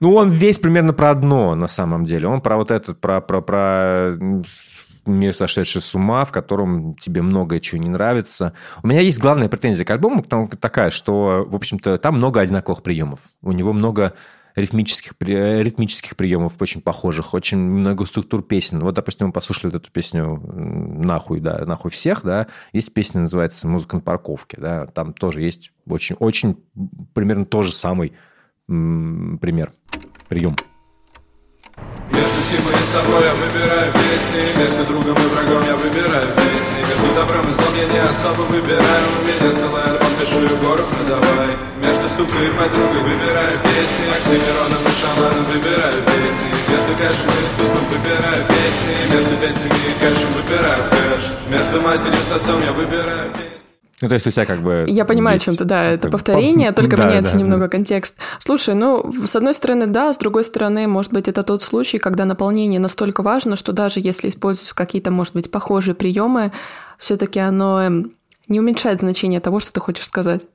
S1: Ну, он весь примерно про одно, на самом деле. Он про вот этот, про, про, про мир, сошедший с ума, в котором тебе многое чего не нравится. У меня есть главная претензия к альбому такая, что, в общем-то, там много одинаковых приемов. У него много ритмических, при- ритмических приемов, очень похожих, очень много структур песен. Вот, допустим, мы послушали вот эту песню «Нахуй», да, «Нахуй всех», да, есть песня, называется «Музыка на парковке», да, там тоже есть очень, очень примерно тот же самый пример, прием.
S8: Между Тимой и собой я выбираю песни. Между другом и врагом я выбираю песни. Между добром и злом я не особо выбираю. У меня целый альбом, пишу и гору продавай Между сукой и подругой выбираю песни. Оксимироном и шаманом выбираю песни. Между кэшем и искусством выбираю песни. Между песнями и кэшем выбираю кэш. Между матерью с отцом я выбираю песни
S1: Ну, то есть у тебя как бы...
S2: Я понимаю,
S1: есть
S2: о чем ты, да, это повторение,
S1: по-
S2: только
S1: Да,
S2: меняется
S1: да,
S2: немного
S1: да.
S2: контекст. Слушай, ну, с одной стороны, да, с другой стороны, может быть, это тот случай, когда наполнение настолько важно, что даже если использовать какие-то, может быть, похожие приемы, все-таки оно эм, не уменьшает значение того, что ты хочешь сказать.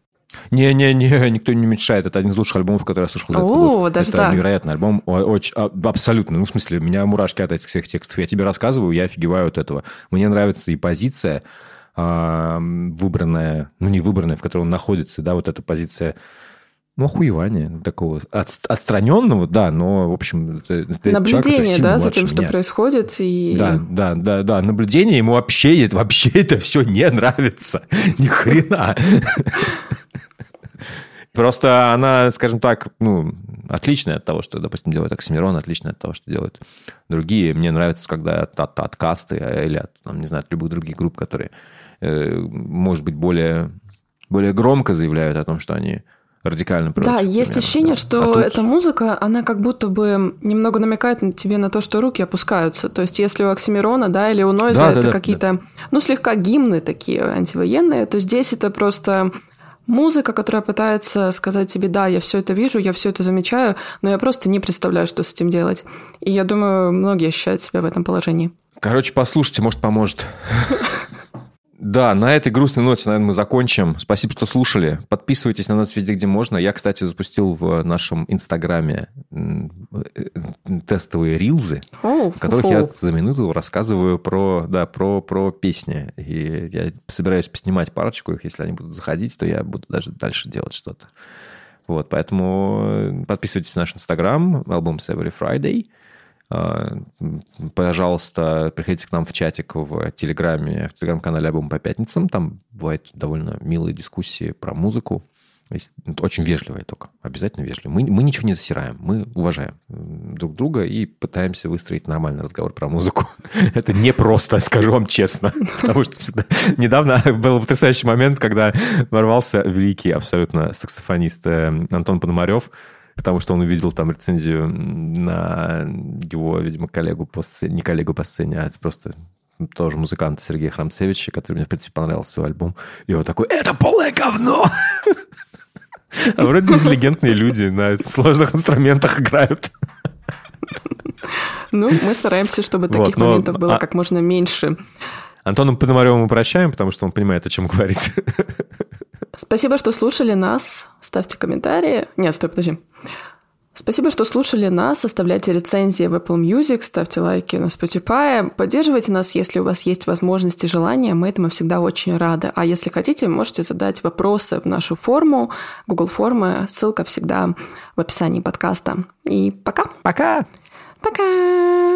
S1: Не-не-не, никто не мешает. Это один из лучших альбомов, который я слушал за этот
S2: О,
S1: год.
S2: даже
S1: Это
S2: так.
S1: невероятный альбом. Очень, а, абсолютно. Ну, в смысле, у меня мурашки от этих всех текстов. Я тебе рассказываю, я офигеваю от этого. Мне нравится и позиция, выбранная, ну, не выбранная, в которой он находится, да, вот эта позиция ну, охуевания такого от- отстраненного, да, но, в общем, это, человек,
S2: Наблюдение,
S1: сильно
S2: да, за тем, что
S1: меня.
S2: происходит, и...
S1: Да, да, да, да. Наблюдение ему вообще, вообще это все не нравится. Ни хрена. Просто она, скажем так, ну, отличная от того, что, допустим, делает Оксимирон, отличная от того, что делают другие. Мне нравится, когда от, от, от касты или от, там, не знаю, от любых других групп, которые, может быть, более, более громко заявляют о том, что они радикально против.
S2: Да, есть
S1: примерно,
S2: ощущение,
S1: да.
S2: что
S1: А тут-
S2: эта музыка, она как будто бы немного намекает на тебе на то, что руки опускаются. То есть, если у Оксимирона, да, или у Нойза
S1: Да, да,
S2: это
S1: да,
S2: какие-то, ну, слегка гимны такие антивоенные, то здесь это просто музыка, которая пытается сказать тебе, да, я все это вижу, я все это замечаю, но я просто не представляю, что с этим делать. И я думаю, многие ощущают себя в этом положении.
S1: Короче, послушайте, может, поможет. Да, на этой грустной ноте, наверное, мы закончим. Спасибо, что слушали. Подписывайтесь на нас везде, где можно. Я, кстати, запустил в нашем инстаграме э, тестовые рилзы, в которых я за минуту рассказываю про, да, про, про песни. И я собираюсь поснимать парочку их. Если они будут заходить, то я буду даже дальше делать что-то. Вот, поэтому э, подписывайтесь на наш инстаграм, Albums Every Friday. М, Пожалуйста, приходите к нам в чатик в Телеграме, в Телеграм-канале «Альбом по пятницам». Там бывают довольно милые дискуссии про музыку. Это Очень вежливые только. Обязательно вежливые. Мы, мы ничего не засираем. Мы уважаем друг друга и пытаемся выстроить нормальный разговор про музыку. Это непросто, скажу вам честно. Потому что всегда... Недавно был потрясающий момент, когда ворвался великий абсолютно саксофонист э, Антон Пономарев, потому что он увидел там рецензию на его, видимо, коллегу по сцене, не коллегу по сцене, а просто тоже музыканта Сергея Храмцевича, который мне, в принципе, понравился свой альбом. И он такой, это полное говно! А вроде интеллигентные люди на сложных инструментах играют.
S2: Ну, мы стараемся, чтобы
S1: Вот,
S2: таких
S1: но-
S2: моментов было
S1: а-
S2: как можно меньше.
S1: Антону Пономареву мы прощаем, потому что он понимает, о чем говорит.
S2: Спасибо, что слушали нас. Ставьте комментарии. Нет, стой, подожди. Спасибо, что слушали нас. Оставляйте рецензии в Apple Music, ставьте лайки на Spotify. Поддерживайте нас, если у вас есть возможность и желание. Мы этому всегда очень рады. А если хотите, можете задать вопросы в нашу форму, Google формы. Ссылка всегда в описании подкаста. И пока.
S1: Пока!
S2: Пока!